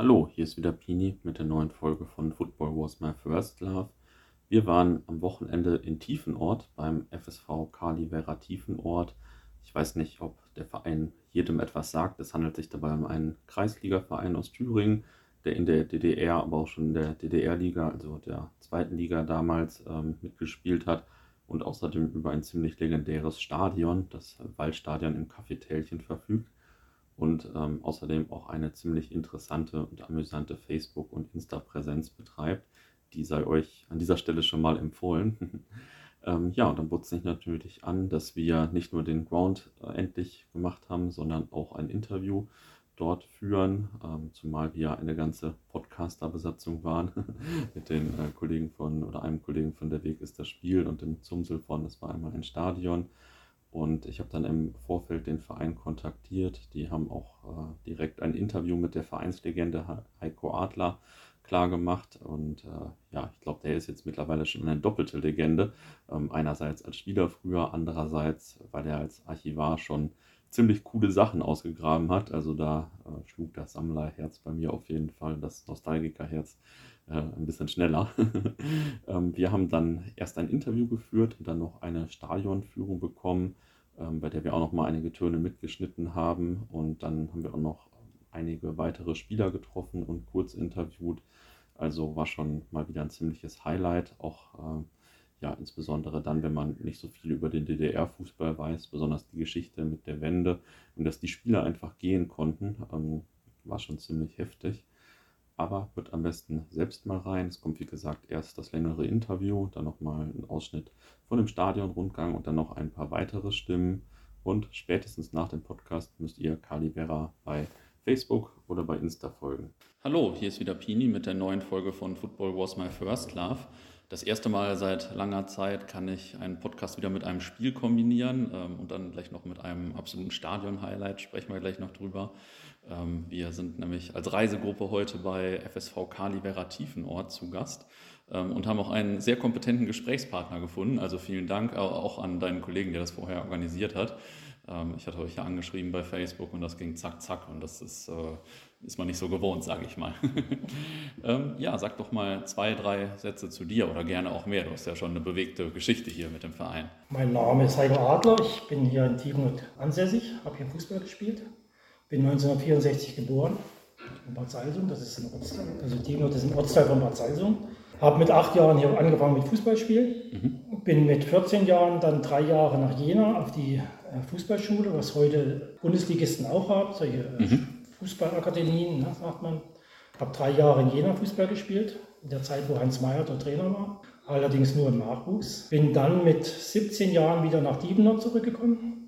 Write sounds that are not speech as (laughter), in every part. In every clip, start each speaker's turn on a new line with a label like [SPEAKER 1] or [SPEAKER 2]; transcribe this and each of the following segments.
[SPEAKER 1] Hallo, hier ist wieder Pini mit der neuen Folge von Football Was My First Love. Wir waren am Wochenende in Tiefenort beim FSV Kali Vera Tiefenort. Ich weiß nicht, ob der Verein jedem etwas sagt. Es handelt sich dabei um einen Kreisligaverein aus Thüringen, der in der DDR, aber auch schon in der DDR-Liga, also der zweiten Liga damals, ähm, mitgespielt hat und außerdem über ein ziemlich legendäres Stadion, das Waldstadion im Cafetälchen verfügt und ähm, außerdem auch eine ziemlich interessante und amüsante Facebook- und Insta-Präsenz betreibt. Die sei euch an dieser Stelle schon mal empfohlen. (laughs) ähm, ja, und dann bot sich natürlich an, dass wir nicht nur den Ground äh, endlich gemacht haben, sondern auch ein Interview dort führen, ähm, zumal wir eine ganze Podcaster-Besatzung waren (laughs) mit den äh, Kollegen von oder einem Kollegen von Der Weg ist das Spiel und dem Zumsel von Das war einmal ein Stadion. Und ich habe dann im Vorfeld den Verein kontaktiert. Die haben auch äh, direkt ein Interview mit der Vereinslegende Heiko Adler klargemacht. Und äh, ja, ich glaube, der ist jetzt mittlerweile schon eine doppelte Legende. Ähm, einerseits als Spieler früher, andererseits, weil er als Archivar schon ziemlich coole Sachen ausgegraben hat. Also da äh, schlug das Sammlerherz bei mir auf jeden Fall, das Nostalgikerherz äh, ein bisschen schneller. (laughs) ähm, wir haben dann erst ein Interview geführt und dann noch eine Stadionführung bekommen, ähm, bei der wir auch noch mal einige Töne mitgeschnitten haben. Und dann haben wir auch noch einige weitere Spieler getroffen und kurz interviewt. Also war schon mal wieder ein ziemliches Highlight, auch äh, ja, insbesondere dann, wenn man nicht so viel über den DDR-Fußball weiß, besonders die Geschichte mit der Wende und dass die Spieler einfach gehen konnten, ähm, war schon ziemlich heftig aber hört am besten selbst mal rein. Es kommt wie gesagt erst das längere Interview, dann nochmal ein Ausschnitt von dem Stadionrundgang und dann noch ein paar weitere Stimmen. Und spätestens nach dem Podcast müsst ihr Kali Vera bei Facebook oder bei Insta folgen. Hallo, hier ist wieder Pini mit der neuen Folge von Football Was My First Love. Das erste Mal seit langer Zeit kann ich einen Podcast wieder mit einem Spiel kombinieren ähm, und dann gleich noch mit einem absoluten Stadion-Highlight. Sprechen wir gleich noch drüber. Ähm, wir sind nämlich als Reisegruppe heute bei FSV Kali Vera Tiefenort zu Gast ähm, und haben auch einen sehr kompetenten Gesprächspartner gefunden. Also vielen Dank auch an deinen Kollegen, der das vorher organisiert hat. Ähm, ich hatte euch ja angeschrieben bei Facebook und das ging zack, zack und das ist, äh, ist man nicht so gewohnt, sage ich mal. (laughs) ja, sag doch mal zwei, drei Sätze zu dir oder gerne auch mehr. Du hast ja schon eine bewegte Geschichte hier mit dem Verein.
[SPEAKER 2] Mein Name ist Heiko Adler, ich bin hier in Tiefenort ansässig, habe hier Fußball gespielt bin 1964 geboren in Bad Salzung, das ist ein Ortsteil, also Tienot ist ein Ortsteil von Bad Salzung. Habe mit acht Jahren hier angefangen mit Fußballspielen. Mhm. Bin mit 14 Jahren dann drei Jahre nach Jena auf die äh, Fußballschule, was heute Bundesligisten auch haben, solche äh, mhm. Fußballakademien, ne, sagt man. Habe drei Jahre in Jena Fußball gespielt, in der Zeit, wo Hans Meyer der Trainer war. Allerdings nur im Nachwuchs. Bin dann mit 17 Jahren wieder nach Diebenau zurückgekommen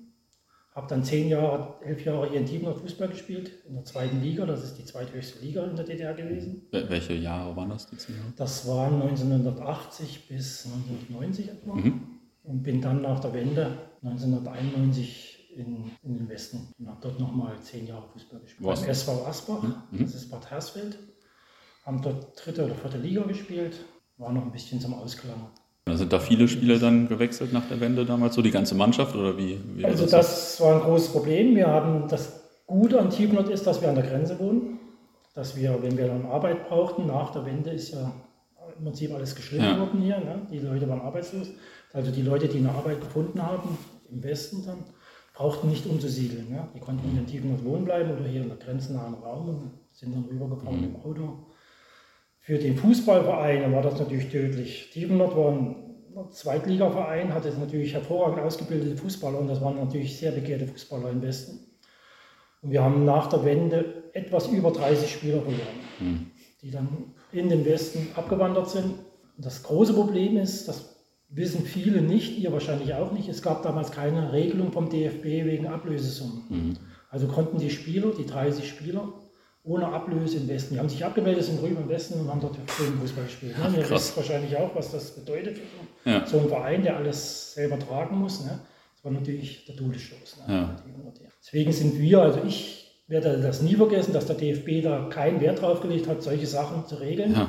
[SPEAKER 2] habe dann zehn Jahre, elf Jahre hier in Tiefenau Fußball gespielt, in der zweiten Liga. Das ist die zweithöchste Liga in der DDR gewesen.
[SPEAKER 1] Welche Jahre waren das, die zehn Jahre?
[SPEAKER 2] Das waren 1980 bis 1990 etwa. Mhm. Und bin dann nach der Wende 1991 in, in den Westen und habe dort nochmal zehn Jahre Fußball gespielt. Was? Beim SV Asbach, mhm. das ist Bad Hersfeld. Haben dort dritte oder vierte Liga gespielt. War noch ein bisschen zum Ausklang.
[SPEAKER 1] Sind da viele Spieler dann gewechselt nach der Wende damals, so die ganze Mannschaft oder wie? wie
[SPEAKER 2] also das, war ein großes Problem. Wir haben das Gute an Tiefenort ist, dass wir an der Grenze wohnen, dass wir, wenn wir dann Arbeit brauchten, nach der Wende ist ja im Prinzip alles geschrieben ja. worden hier. Ne? Die Leute waren arbeitslos. Also die Leute, die eine Arbeit gefunden haben, im Westen dann, brauchten nicht umzusiedeln. Ne? Die konnten in Tiefenort wohnen bleiben oder hier in der grenznahen Raum und sind dann rübergefahren mhm. im Auto. Für den Fußballverein war das natürlich tödlich. Tiefenort war ein Zweitligaverein, hatte natürlich hervorragend ausgebildete Fußballer und das waren natürlich sehr begehrte Fußballer im Westen. Und wir haben nach der Wende etwas über 30 Spieler verloren, mhm. die dann in den Westen abgewandert sind. Und das große Problem ist, das wissen viele nicht, ihr wahrscheinlich auch nicht, es gab damals keine Regelung vom DFB wegen Ablösesummen. Mhm. Also konnten die Spieler, die 30 Spieler, ohne Ablöse im Westen. Die haben sich abgemeldet, sind drüben im Westen und haben dort Fußball gespielt. Ne? Ihr wisst wahrscheinlich auch, was das bedeutet für ja. so einen Verein, der alles selber tragen muss. Ne? Das war natürlich der Todesstoß. Ne? Ja. Deswegen sind wir, also ich werde das nie vergessen, dass der DFB da keinen Wert drauf gelegt hat, solche Sachen zu regeln. Ja.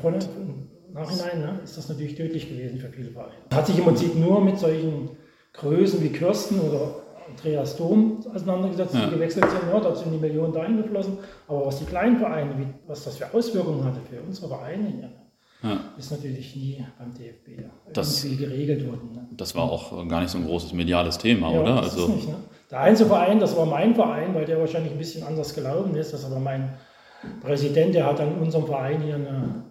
[SPEAKER 2] Vorne, im Nachhinein ne, ist das natürlich tödlich gewesen für viele Vereine. Hat sich im Prinzip nur mit solchen Größen wie Kirsten oder Andreas Dom auseinandergesetzt, die gewechselt sind. Ja, da sind die Millionen dahin geflossen. Aber was die kleinen Vereine, wie, was das für Auswirkungen hatte für unsere Vereine hier, ja. ist natürlich nie beim DFB
[SPEAKER 1] das,
[SPEAKER 2] irgendwie geregelt worden. Ne?
[SPEAKER 1] Das war auch gar nicht so ein großes mediales Thema,
[SPEAKER 2] ja,
[SPEAKER 1] oder?
[SPEAKER 2] Also, nicht, ne? Der einzige Verein, das war mein Verein, weil der wahrscheinlich ein bisschen anders gelaufen ist. Das war mein Präsident, der hat an unserem Verein hier eine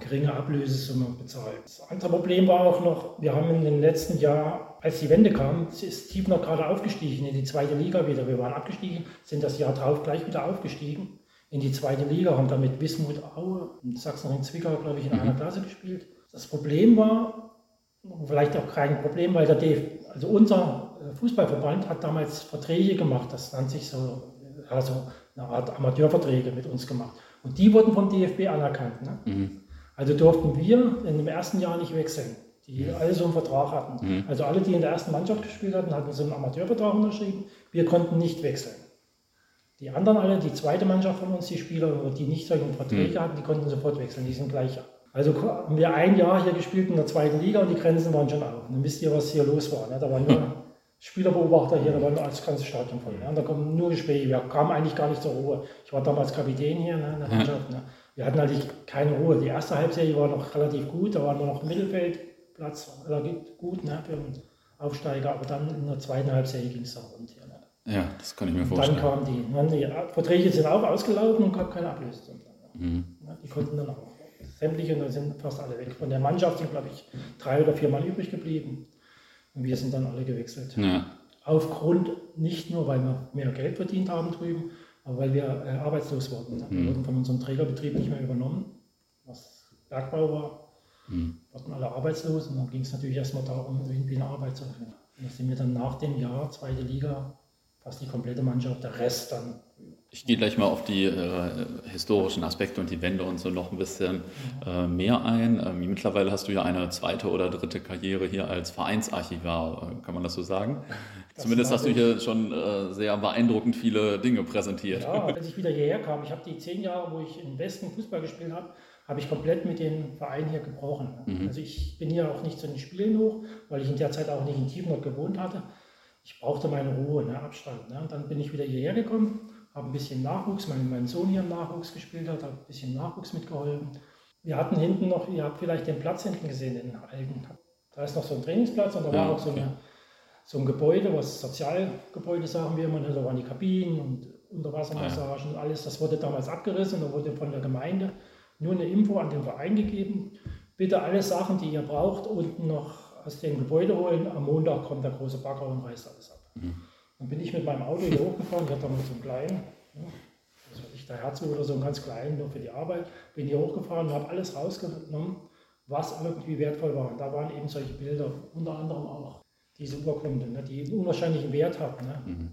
[SPEAKER 2] geringe Ablösesumme bezahlt. Das andere Problem war auch noch, wir haben in den letzten Jahren, als die Wende kam, ist Tiefner gerade aufgestiegen in die zweite Liga wieder. Wir waren abgestiegen, sind das Jahr drauf gleich wieder aufgestiegen in die zweite Liga, haben damit Wismut Aue und Sachsen-Ring-Zwickau, glaube ich, in einer mhm. Klasse gespielt. Das Problem war, vielleicht auch kein Problem, weil der DF, also unser äh, Fußballverband hat damals Verträge gemacht, das nannte sich so, also eine Art Amateurverträge mit uns gemacht. Und die wurden vom DFB anerkannt. Ne? Mhm. Also durften wir in dem ersten Jahr nicht wechseln, die alle so einen Vertrag hatten. Mhm. Also alle, die in der ersten Mannschaft gespielt hatten, hatten so einen Amateurvertrag unterschrieben. Wir konnten nicht wechseln. Die anderen alle, die zweite Mannschaft von uns, die Spieler, die nicht solche Verträge mhm. hatten, die konnten sofort wechseln. Die sind gleich also haben wir ein Jahr hier gespielt in der zweiten Liga und die Grenzen waren schon auf. Dann wisst ihr, was hier los war. Ne? Da waren nur Spielerbeobachter hier, da war das ganze Stadion voll. Ne? Da kommen nur Gespräche. Wir kamen eigentlich gar nicht zur Ruhe. Ich war damals Kapitän hier ne, in der Mannschaft. Ne? Wir hatten eigentlich keine Ruhe. Die erste Halbserie war noch relativ gut, da waren wir noch im Mittelfeldplatz, relativ gut ne, für einen Aufsteiger. Aber dann in der zweiten Halbserie ging es dann rund hier. Ne?
[SPEAKER 1] Ja, das kann ich mir vorstellen.
[SPEAKER 2] Dann kamen die. Ne? Die Verträge sind auch ausgelaufen und gab keine Ablöse. Mhm. Die konnten dann auch sämtliche, und da sind fast alle weg. Von der Mannschaft sind, glaube ich, drei oder vier Mal übrig geblieben. Und wir sind dann alle gewechselt. Ja. Aufgrund nicht nur, weil wir mehr Geld verdient haben drüben, aber weil wir äh, arbeitslos wurden. Wir mhm. wurden von unserem Trägerbetrieb nicht mehr übernommen, was Bergbau war. Mhm. Wurden alle arbeitslos und dann ging es natürlich erstmal darum, irgendwie eine Arbeit zu finden. Und da sind wir dann nach dem Jahr, zweite Liga, fast die komplette Mannschaft, der Rest dann
[SPEAKER 1] ich gehe gleich mal auf die äh, historischen Aspekte und die Wende und so noch ein bisschen äh, mehr ein. Ähm, mittlerweile hast du ja eine zweite oder dritte Karriere hier als Vereinsarchivar, äh, kann man das so sagen? (laughs) Das Zumindest hast du hier schon äh, sehr beeindruckend viele Dinge präsentiert.
[SPEAKER 2] Ja, als ich wieder hierher kam, ich habe die zehn Jahre, wo ich im Westen Fußball gespielt habe, habe ich komplett mit dem Verein hier gebrochen. Mhm. Also ich bin hier auch nicht zu den Spielen hoch, weil ich in der Zeit auch nicht in Tiefenort gewohnt hatte. Ich brauchte meine Ruhe, ne, Abstand. Ne. Und dann bin ich wieder hierher gekommen habe ein bisschen Nachwuchs, mein, mein Sohn hier im Nachwuchs gespielt hat, habe ein bisschen Nachwuchs mitgeholfen. Wir hatten hinten noch, ihr habt vielleicht den Platz hinten gesehen, den alten. Da ist noch so ein Trainingsplatz und da ja, war auch so, eine, so, ein Gebäude, was Sozialgebäude sagen wir immer, ne? da waren die Kabinen und Unterwassermassagen und alles. Das wurde damals abgerissen und da wurde von der Gemeinde nur eine Info an den Verein gegeben. Bitte alle Sachen, die ihr braucht, unten noch aus dem Gebäude holen. Am Montag kommt der große Bagger und reißt alles ab. Mhm. Dann bin ich mit meinem Auto hier hochgefahren. Ich hatte damals so einen kleinen, ja, was weiß ich, der Herzog oder so einen ganz kleinen, nur für die Arbeit. Bin hier hochgefahren und habe alles rausgenommen, was irgendwie wertvoll war. Und da waren eben solche Bilder, unter anderem auch diese Urkunde, ne, die einen unwahrscheinlichen Wert hat. Ne.
[SPEAKER 1] Mhm.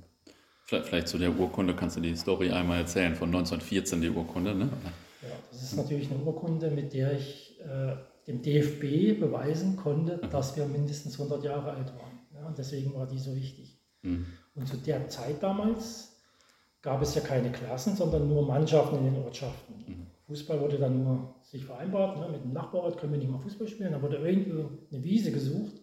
[SPEAKER 1] Vielleicht, vielleicht, zu der Urkunde kannst du die Story einmal erzählen, von 1914 die Urkunde. Ne?
[SPEAKER 2] Ja, das ist natürlich eine Urkunde, mit der ich äh, dem DFB beweisen konnte, mhm. dass wir mindestens 100 Jahre alt waren. Ja, und deswegen war die so wichtig. Mhm. Und zu der Zeit damals gab es ja keine Klassen, sondern nur Mannschaften in den Ortschaften. Mhm. Fußball wurde dann nur sich vereinbart, ne, mit dem Nachbarort können wir nicht mal Fußball spielen, da wurde irgendwo eine Wiese gesucht.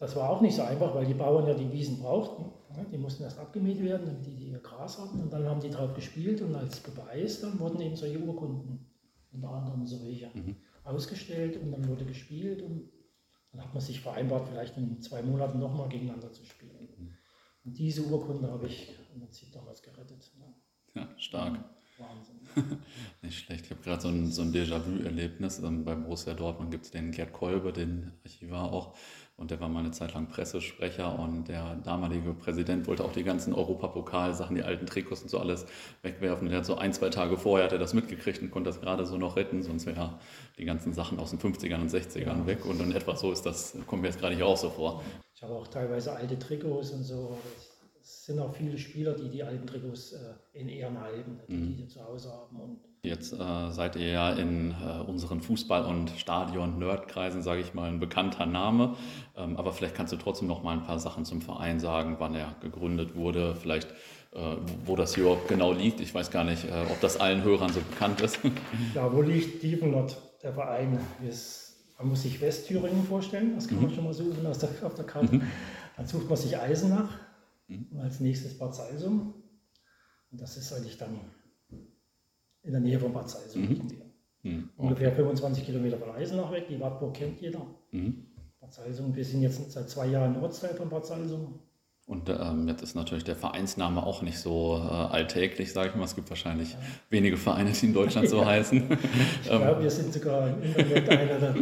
[SPEAKER 2] Das war auch nicht so einfach, weil die Bauern ja die Wiesen brauchten. Die mussten erst abgemäht werden, damit die, die Gras hatten und dann haben die drauf gespielt und als Beweis dann wurden eben solche Urkunden, unter anderem solche, mhm. ausgestellt und dann wurde gespielt und dann hat man sich vereinbart, vielleicht in zwei Monaten nochmal gegeneinander zu spielen. Mhm. Und diese Urkunde habe ich im Prinzip damals gerettet.
[SPEAKER 1] Ja, stark. Wahnsinn. (laughs) Nicht schlecht. Ich habe gerade so ein, so ein Déjà-vu-Erlebnis. Ähm, bei Borussia Dortmund gibt es den Gerd Kolbe, den Archivar auch. Und der war mal eine Zeit lang Pressesprecher und der damalige Präsident wollte auch die ganzen Europapokalsachen, die alten Trikots und so alles wegwerfen. Der hat so ein, zwei Tage vorher hat er das mitgekriegt und konnte das gerade so noch retten, sonst wäre die ganzen Sachen aus den 50ern und 60ern ja. weg. Und in etwa so ist das, kommt mir jetzt gerade hier auch so vor.
[SPEAKER 2] Ich habe auch teilweise alte Trikots und so. Es sind auch viele Spieler, die die alten Trikots äh, in Ehren halten, die mhm. die zu Hause haben. Und
[SPEAKER 1] Jetzt äh, seid ihr ja in äh, unseren Fußball- und Stadion-Nerdkreisen, sage ich mal, ein bekannter Name. Ähm, aber vielleicht kannst du trotzdem noch mal ein paar Sachen zum Verein sagen, wann er gegründet wurde, vielleicht äh, wo das hier genau liegt. Ich weiß gar nicht, äh, ob das allen Hörern so bekannt ist. (laughs)
[SPEAKER 2] Ja, wo liegt Dievenot, der Verein? Man muss sich Westthüringen vorstellen, das kann mhm. man schon mal suchen aus der, auf der Karte. Mhm. Dann sucht man sich Eisenach, Mhm. Und als nächstes Bad Salzum. Und das ist eigentlich dann in der Nähe von Bad Salzum. Mhm. Mhm. Ungefähr 25 Kilometer von Eisenach weg. Die Wartburg kennt jeder. Mhm. Bad Salzum, wir sind jetzt seit zwei Jahren Ortsteil von Bad Salzum.
[SPEAKER 1] Und ähm, jetzt ist natürlich der Vereinsname auch nicht so äh, alltäglich, sage ich mal. Es gibt wahrscheinlich ja. wenige Vereine, die in Deutschland so (laughs) heißen.
[SPEAKER 2] Ich glaube, wir sind sogar im Internet einer der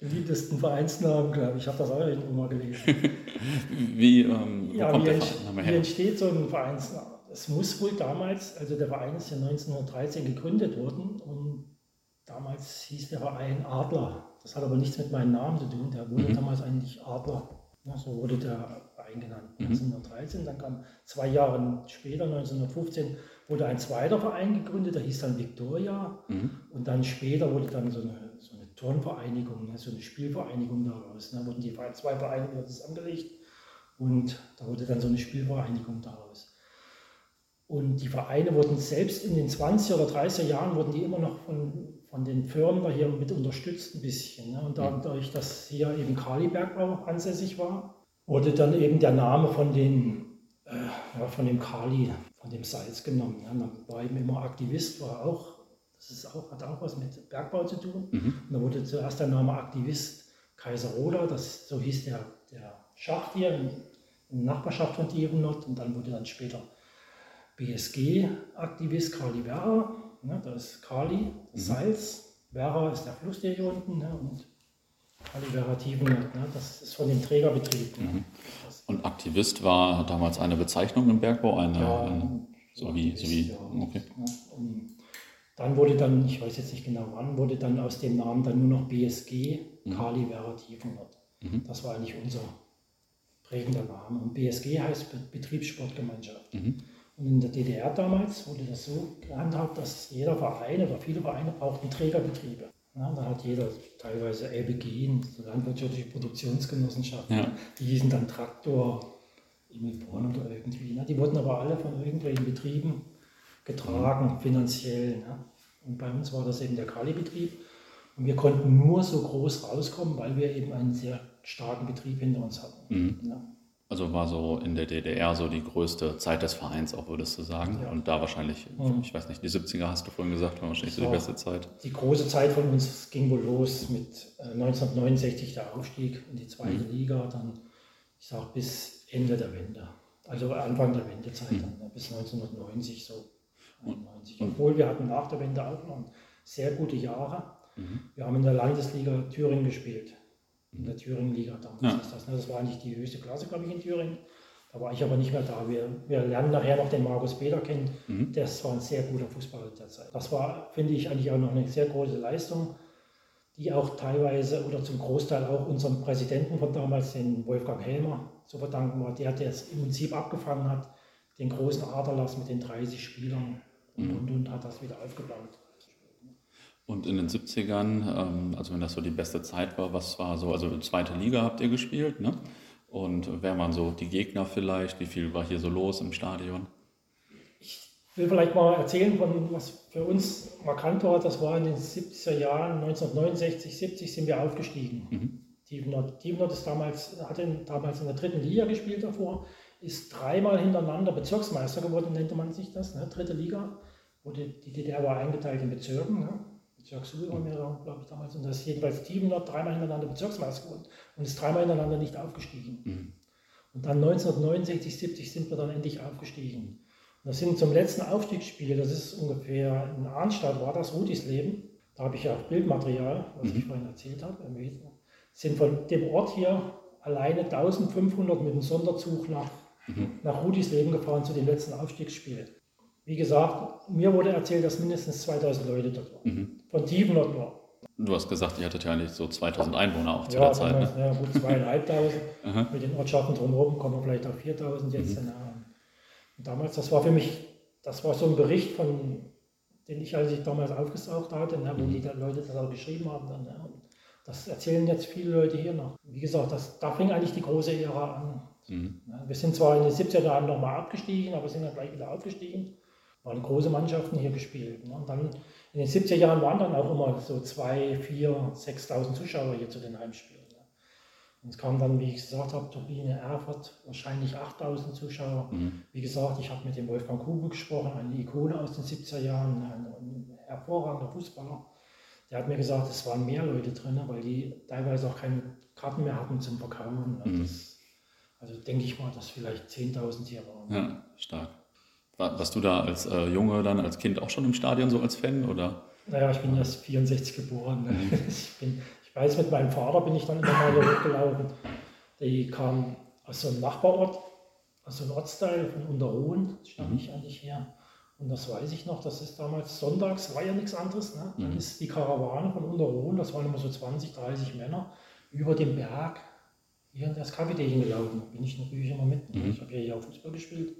[SPEAKER 2] beliebtesten Vereinsnamen, glaube ich. Ich habe das auch irgendwo mal gelesen. (laughs)
[SPEAKER 1] Wie, ähm,
[SPEAKER 2] ja, kommt wie, der Vereinsname her? wie entsteht so ein Vereinsname? Es muss wohl damals, also der Verein ist ja 1913 gegründet worden und damals hieß der Verein Adler. Das hat aber nichts mit meinem Namen zu tun. Der wurde mhm. damals eigentlich Adler. Ja, so wurde der Verein genannt. Mhm. 1913, dann kam zwei Jahre später, 1915, wurde ein zweiter Verein gegründet, der hieß dann Victoria. Mhm. Und dann später wurde dann so eine Turnvereinigung, so eine Spielvereinigung daraus. Da wurden die zwei Vereine zusammengelegt und da wurde dann so eine Spielvereinigung daraus. Und die Vereine wurden selbst in den 20er oder 30er Jahren, wurden die immer noch von, von den Firmen da hier mit unterstützt ein bisschen. Ne? Und dadurch, dass hier eben Kalibergbau ansässig war, wurde dann eben der Name von, den, äh, ja, von dem Kali, von dem Salz genommen. Ne? Man war eben immer Aktivist, war auch, das ist auch, hat auch was mit Bergbau zu tun. Mhm. Und da wurde zuerst der Name Aktivist Kaiseroda, das, so hieß der, der Schacht hier in, in der Nachbarschaft von Dievenot. Und dann wurde dann später BSG-Aktivist Kali Werra, ne, das ist Kali, das mhm. Salz, Werra ist der Fluss, der hier unten, ne, und Tiefenort, ne, das ist von dem Trägerbetrieb. Ne.
[SPEAKER 1] Mhm. Und Aktivist war damals eine Bezeichnung im Bergbau, eine, ja, eine so wie, so wie, okay.
[SPEAKER 2] Und dann wurde dann, ich weiß jetzt nicht genau wann, wurde dann aus dem Namen dann nur noch BSG, mhm. Kali Werra Tiefenort. Mhm. Das war eigentlich unser prägender Name. Und BSG heißt Betriebssportgemeinschaft. Mhm. Und in der DDR damals wurde das so gehandhabt, dass jeder Verein oder viele Vereine brauchten Trägerbetriebe. Ja, da hat jeder teilweise LBG, landwirtschaftliche Produktionsgenossenschaften, ja. die hießen dann Traktor, Immelborn oder irgendwie. Ne? Die wurden aber alle von irgendwelchen Betrieben getragen, finanziell. Ne? Und bei uns war das eben der Kali-Betrieb. Und wir konnten nur so groß rauskommen, weil wir eben einen sehr starken Betrieb hinter uns hatten. Mhm.
[SPEAKER 1] Ne? Also war so in der DDR so die größte Zeit des Vereins, auch würdest du sagen. Ja. Und da wahrscheinlich, mhm. ich weiß nicht, die 70er hast du vorhin gesagt, war wahrscheinlich so die beste Zeit.
[SPEAKER 2] Die große Zeit von uns ging wohl los mit 1969 äh, der Aufstieg in die zweite mhm. Liga, dann, ich sag, bis Ende der Wende. Also Anfang der Wendezeit, mhm. dann, bis 1990 so. 91. Obwohl wir hatten nach der Wende auch noch sehr gute Jahre. Mhm. Wir haben in der Landesliga Thüringen gespielt in der Thüringen-Liga damals ja. ist das. Ne? Das war eigentlich die höchste Klasse, glaube ich, in Thüringen. Da war ich aber nicht mehr da. Wir, wir lernen nachher noch den Markus Peter kennen. Mhm. Das war ein sehr guter Fußballer der Zeit. Das war, finde ich, eigentlich auch noch eine sehr große Leistung, die auch teilweise oder zum Großteil auch unserem Präsidenten von damals, den Wolfgang Helmer, zu verdanken war. Der, der es im Prinzip abgefangen hat, den großen Aderlass mit den 30 Spielern und, mhm. und, und hat das wieder aufgebaut.
[SPEAKER 1] Und in den 70ern, ähm, also wenn das so die beste Zeit war, was war so, also zweite Liga habt ihr gespielt, ne? Und wer waren so die Gegner vielleicht? Wie viel war hier so los im Stadion?
[SPEAKER 2] Ich will vielleicht mal erzählen, von was für uns markant war. Das war in den 70er Jahren, 1969, 70 sind wir aufgestiegen. Mhm. Ist damals, hatte damals in der dritten Liga gespielt davor, ist dreimal hintereinander Bezirksmeister geworden, nannte man sich das, ne? dritte Liga. Wurde, die DDR war eingeteilt in Bezirken. Ne? Bezirk Suhl waren wir, glaube ich, damals. Und das ist jedenfalls Tiefenort dreimal hintereinander Bezirksmeister geworden und ist dreimal hintereinander nicht aufgestiegen. Mhm. Und dann 1969, 70 sind wir dann endlich aufgestiegen. Und das sind zum letzten Aufstiegsspiel, das ist ungefähr in Arnstadt, war das Rudisleben. Da habe ich ja auch Bildmaterial, was mhm. ich vorhin erzählt habe. Sind von dem Ort hier alleine 1500 mit dem Sonderzug nach, mhm. nach Rudisleben gefahren zu dem letzten Aufstiegsspiel. Wie gesagt, mir wurde erzählt, dass mindestens 2000 Leute dort waren. Mhm. Von Tiefenort nur.
[SPEAKER 1] Du hast gesagt, ihr hattet ja nicht so 2000 Einwohner auch zu ja, der Zeit. Ne?
[SPEAKER 2] Ja, gut zweieinhalbtausend. Mit den Ortschaften drumherum kommen wir vielleicht auf 4000 jetzt. Mhm. Und damals, das war für mich, das war so ein Bericht von, den ich, als ich damals aufgesaugt hatte, ne, wo mhm. die Leute das auch geschrieben haben. Dann, ne, das erzählen jetzt viele Leute hier noch. Wie gesagt, das, da fing eigentlich die große Ära an. Mhm. Wir sind zwar in den 70er Jahren nochmal abgestiegen, aber sind dann gleich wieder aufgestiegen waren große Mannschaften hier gespielt. Ne? Und dann in den 70er Jahren waren dann auch immer so 2, 4, 6.000 Zuschauer hier zu den Heimspielen. Ne? Und es kamen dann, wie ich gesagt habe, Turbine Erfurt, wahrscheinlich 8000 Zuschauer. Mhm. Wie gesagt, ich habe mit dem Wolfgang Kube gesprochen, eine Ikone aus den 70er Jahren, ein, ein hervorragender Fußballer. Der hat mir gesagt, es waren mehr Leute drin, weil die teilweise auch keine Karten mehr hatten zum Verkaufen. Mhm. Das, also denke ich mal, dass vielleicht 10.000 hier waren.
[SPEAKER 1] Ja, stark. Warst du da als äh, Junge dann, als Kind auch schon im Stadion so als Fan? Oder?
[SPEAKER 2] Naja, ich bin erst 64 geboren. Ne? Mhm. (laughs) Ich, bin, ich weiß, mit meinem Vater bin ich dann immer mal hier hochgelaufen. Die kam aus so einem Nachbarort, aus so einem Ortsteil von Unterhohen, stamme mhm. ich eigentlich her. Und das weiß ich noch, das ist damals sonntags, war ja nichts anderes. Ne? Dann mhm. ist die Karawane von Unterhohen, das waren immer so 20, 30 Männer, über den Berg hier in das Kaffeetechen gelaufen. Bin ich natürlich immer mit. Ne? Mhm. Ich habe ja hier auch Fußball gespielt.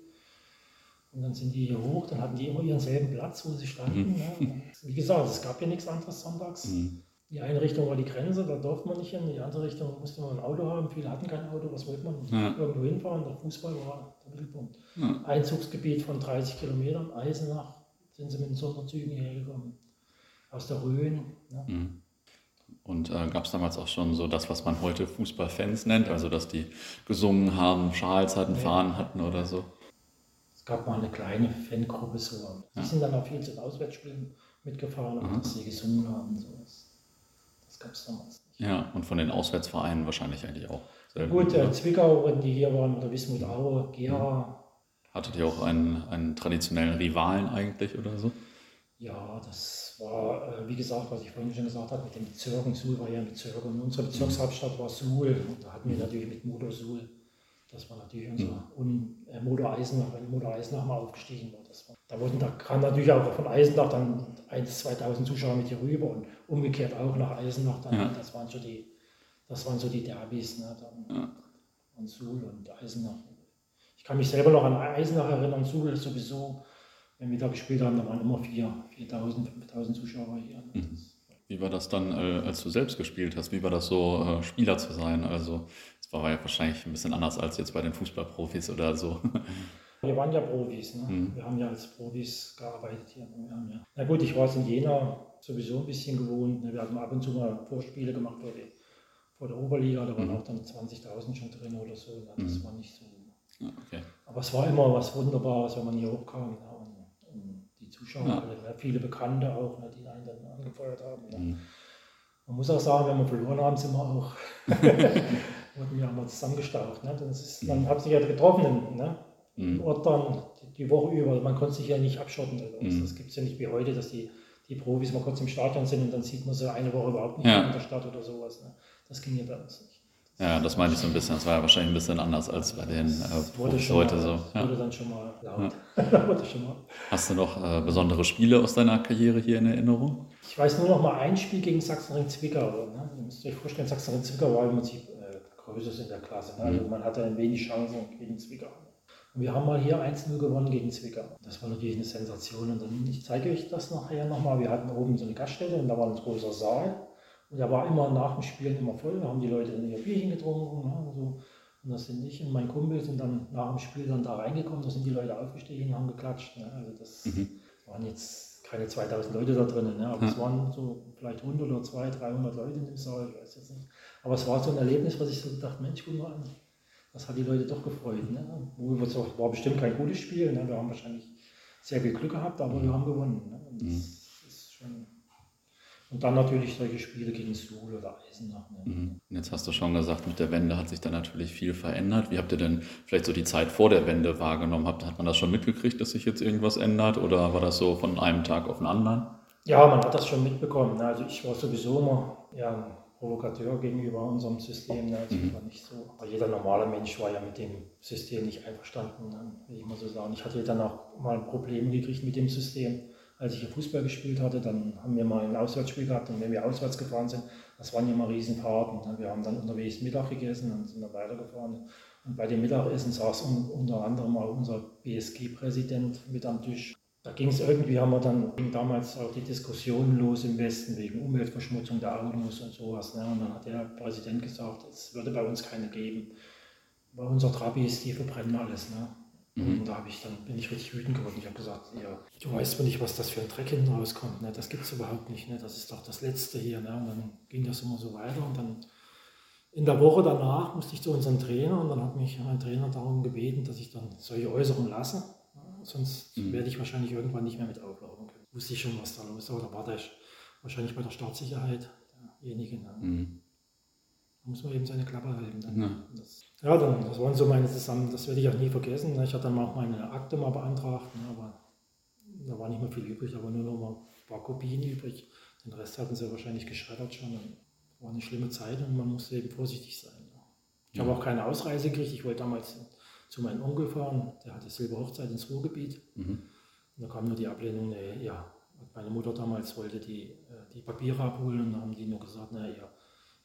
[SPEAKER 2] Und dann sind die hier hoch, dann hatten die immer ihren selben Platz, wo sie standen. Ne? Wie gesagt, es gab ja nichts anderes sonntags. Mhm. Die eine Richtung war die Grenze, da durfte man nicht hin. Die andere Richtung musste man ein Auto haben. Viele hatten kein Auto. Was wollte man? Ja. Irgendwo hinfahren. Der Fußball war der Mittelpunkt. Ja. Einzugsgebiet von 30 Kilometern. Eisenach sind sie mit den Sonderzügen hierher gekommen. Aus der Rhön. Ne?
[SPEAKER 1] Mhm. Und äh, gab es damals auch schon so das, was man heute Fußballfans nennt, also dass die gesungen haben, Schals hatten, ja. Fahnen hatten oder so?
[SPEAKER 2] Es gab mal eine kleine Fangruppe so. Die ja. sind dann auch viel zu den Auswärtsspielen mitgefahren, mhm. dass sie gesungen haben. Sowas. Das gab es damals nicht.
[SPEAKER 1] Ja, und von den Auswärtsvereinen wahrscheinlich eigentlich auch.
[SPEAKER 2] Gut, äh, Zwickau, wenn die hier waren, oder Wismut Aue, Gera.
[SPEAKER 1] Hattet ihr auch einen, einen traditionellen Rivalen eigentlich oder so?
[SPEAKER 2] Ja, das war, äh, wie gesagt, was ich vorhin schon gesagt habe, mit den Bezirken. Suhl war ja ein Bezirk und unsere Bezirkshauptstadt war Suhl. Und da hatten wir natürlich mit Motor Suhl, das war natürlich unser mhm. äh, Motor Eisenach, wenn Motor Eisenach mal aufgestiegen war. War da, wurden, da kam natürlich auch von Eisenach dann 1.000, 2.000 Zuschauer mit hier rüber und umgekehrt auch nach Eisenach. Dann, ja. Das waren so die, das waren so die Derbys. Ne, dann, ja. Und Suhl und Eisenach. Ich kann mich selber noch an Eisenach erinnern. Suhl ist sowieso wenn wir da gespielt haben, da waren immer 4.000, 5.000 Zuschauer hier. Mhm.
[SPEAKER 1] Wie war das dann, äh, als du selbst gespielt hast? Wie war das so, äh, Spieler zu sein? Also, es war ja wahrscheinlich ein bisschen anders als jetzt bei den Fußballprofis oder so. (laughs)
[SPEAKER 2] Wir waren ja Profis, ne? Mhm. wir haben ja als Profis gearbeitet hier. Ja, na gut, ich war es in Jena sowieso ein bisschen gewohnt. Ne? Wir hatten ab und zu mal Vorspiele gemacht vor, die, vor der Oberliga, da waren mhm. auch dann 20.000 schon drin oder so. Ne? Das mhm. war nicht so. Okay. Aber es war immer was Wunderbares, wenn man hier hochkam. Ne? Zuschauer, ja. viele Bekannte auch, ne, die einen dann angefeuert haben. Ne. Mhm. Man muss auch sagen, wenn wir verloren haben, sind wir auch, (laughs) wurden wir einmal zusammengestaucht. Ne? Das ist, mhm. Man hat sich ja getroffen ne? Mhm. im Ort dann die, Woche über. Man konnte sich ja nicht abschotten. Also mhm. Das gibt es ja nicht wie heute, dass die, die Profis mal kurz im Stadion sind und dann sieht man sie eine Woche überhaupt nicht ja. in der Stadt oder sowas. Ne? Das ging ja bei uns nicht.
[SPEAKER 1] Ja, das meine ich so ein bisschen. Das war ja wahrscheinlich ein bisschen anders als bei den äh,
[SPEAKER 2] wurde heute so. Ja. Wurde dann schon mal laut.
[SPEAKER 1] Ja. (laughs) wurde schon mal. Hast du noch äh, besondere Spiele aus deiner Karriere hier in Erinnerung?
[SPEAKER 2] Ich weiß nur noch mal ein Spiel gegen Sachsenring-Zwickau. Ne? Ihr müsst euch vorstellen, Sachsenring-Zwickau war im Prinzip äh, größtes in der Klasse. Ne? Also mhm. man hatte ein wenig Chancen gegen Zwickau. Und wir haben mal hier 1-0 gewonnen gegen Zwickau. Das war natürlich eine Sensation. Und dann, ich zeige euch das nachher nochmal. Wir hatten oben so eine Gaststätte und da war ein großer Saal. Und er war immer nach dem Spielen immer voll. Da haben die Leute dann ihr Bierchen getrunken. Ne, und, so. und das sind ich und mein Kumpel sind dann nach dem Spiel dann da reingekommen. Da sind die Leute aufgestiegen und haben geklatscht. Ne? Also das mhm. waren jetzt keine 2000 Leute da drinnen, ne? aber ja. es waren so vielleicht 100 oder 200, 300 Leute in dem Saal, ich weiß jetzt nicht. Aber es war so ein Erlebnis, was ich so gedacht, Mensch, guck mal an, das hat die Leute doch gefreut. Ne? war bestimmt kein gutes Spiel, ne? wir haben wahrscheinlich sehr viel Glück gehabt, aber wir haben gewonnen. Ne? Und das mhm. ist schon und dann natürlich solche Spiele gegen Suhl oder Eisenach. Ne?
[SPEAKER 1] Mhm. Jetzt hast du schon gesagt, mit der Wende hat sich da natürlich viel verändert. Wie habt ihr denn vielleicht so die Zeit vor der Wende wahrgenommen? Hat, hat man das schon mitgekriegt, dass sich jetzt irgendwas ändert oder war das so von einem Tag auf den anderen?
[SPEAKER 2] Ja, man hat das schon mitbekommen. Ne? Also ich war sowieso immer ja, ein Provokateur gegenüber unserem System. Ne? Also mhm. war nicht so. Aber jeder normale Mensch war ja mit dem System nicht einverstanden, ne? will ich mal so sagen. Ich hatte dann auch mal ein Problem gekriegt mit dem System als ich hier Fußball gespielt hatte, dann haben wir mal ein Auswärtsspiel gehabt und wenn wir auswärts gefahren sind, das waren ja mal Riesenfahrten. Wir haben dann unterwegs Mittag gegessen und sind dann weitergefahren. Und bei dem Mittagessen saß unter anderem auch unser BSG-Präsident mit am Tisch. Da ging es irgendwie, haben wir dann ging damals auch die Diskussion los im Westen wegen Umweltverschmutzung der Autos und sowas. Ne? Und dann hat der Präsident gesagt, es würde bei uns keine geben. Bei unserer Trabis, die verbrennen alles. Ne? Mhm. Und da ich dann, bin ich richtig wütend geworden. Ich habe gesagt, ja, du weißt mir nicht, was das für ein Dreck hinten rauskommt. Ne? Das gibt es überhaupt nicht. Ne? Das ist doch das Letzte hier. Ne? Und dann ging das immer so weiter und dann in der Woche danach musste ich zu unserem Trainer und dann hat mich mein Trainer darum gebeten, dass ich dann solche Äußerungen lasse. sonst mhm. werde ich wahrscheinlich irgendwann nicht mehr mit auflaufen können. Wusste ich schon, was da los ist, aber da war ich wahrscheinlich bei der Staatssicherheit derjenige. Ne? Mhm. Da muss man eben seine Klappe halten. Ja. Das, ja, dann, das waren so meine zusammen, das werde ich auch nie vergessen. Ne? Ich hatte dann auch meine Akte mal beantragt, ne? aber da war nicht mehr viel übrig, aber nur noch mal ein paar Kopien übrig. Den Rest hatten sie wahrscheinlich geschreddert schon. War eine schlimme Zeit und man musste eben vorsichtig sein. Ich ja. habe auch keine Ausreise gekriegt. Ich wollte damals zu meinem Onkel fahren, der hatte Silberhochzeit ins Ruhrgebiet. Mhm. Und da kam nur die Ablehnung, nee, ja, meine Mutter damals wollte die, äh, die Papiere abholen und haben die nur gesagt, naja,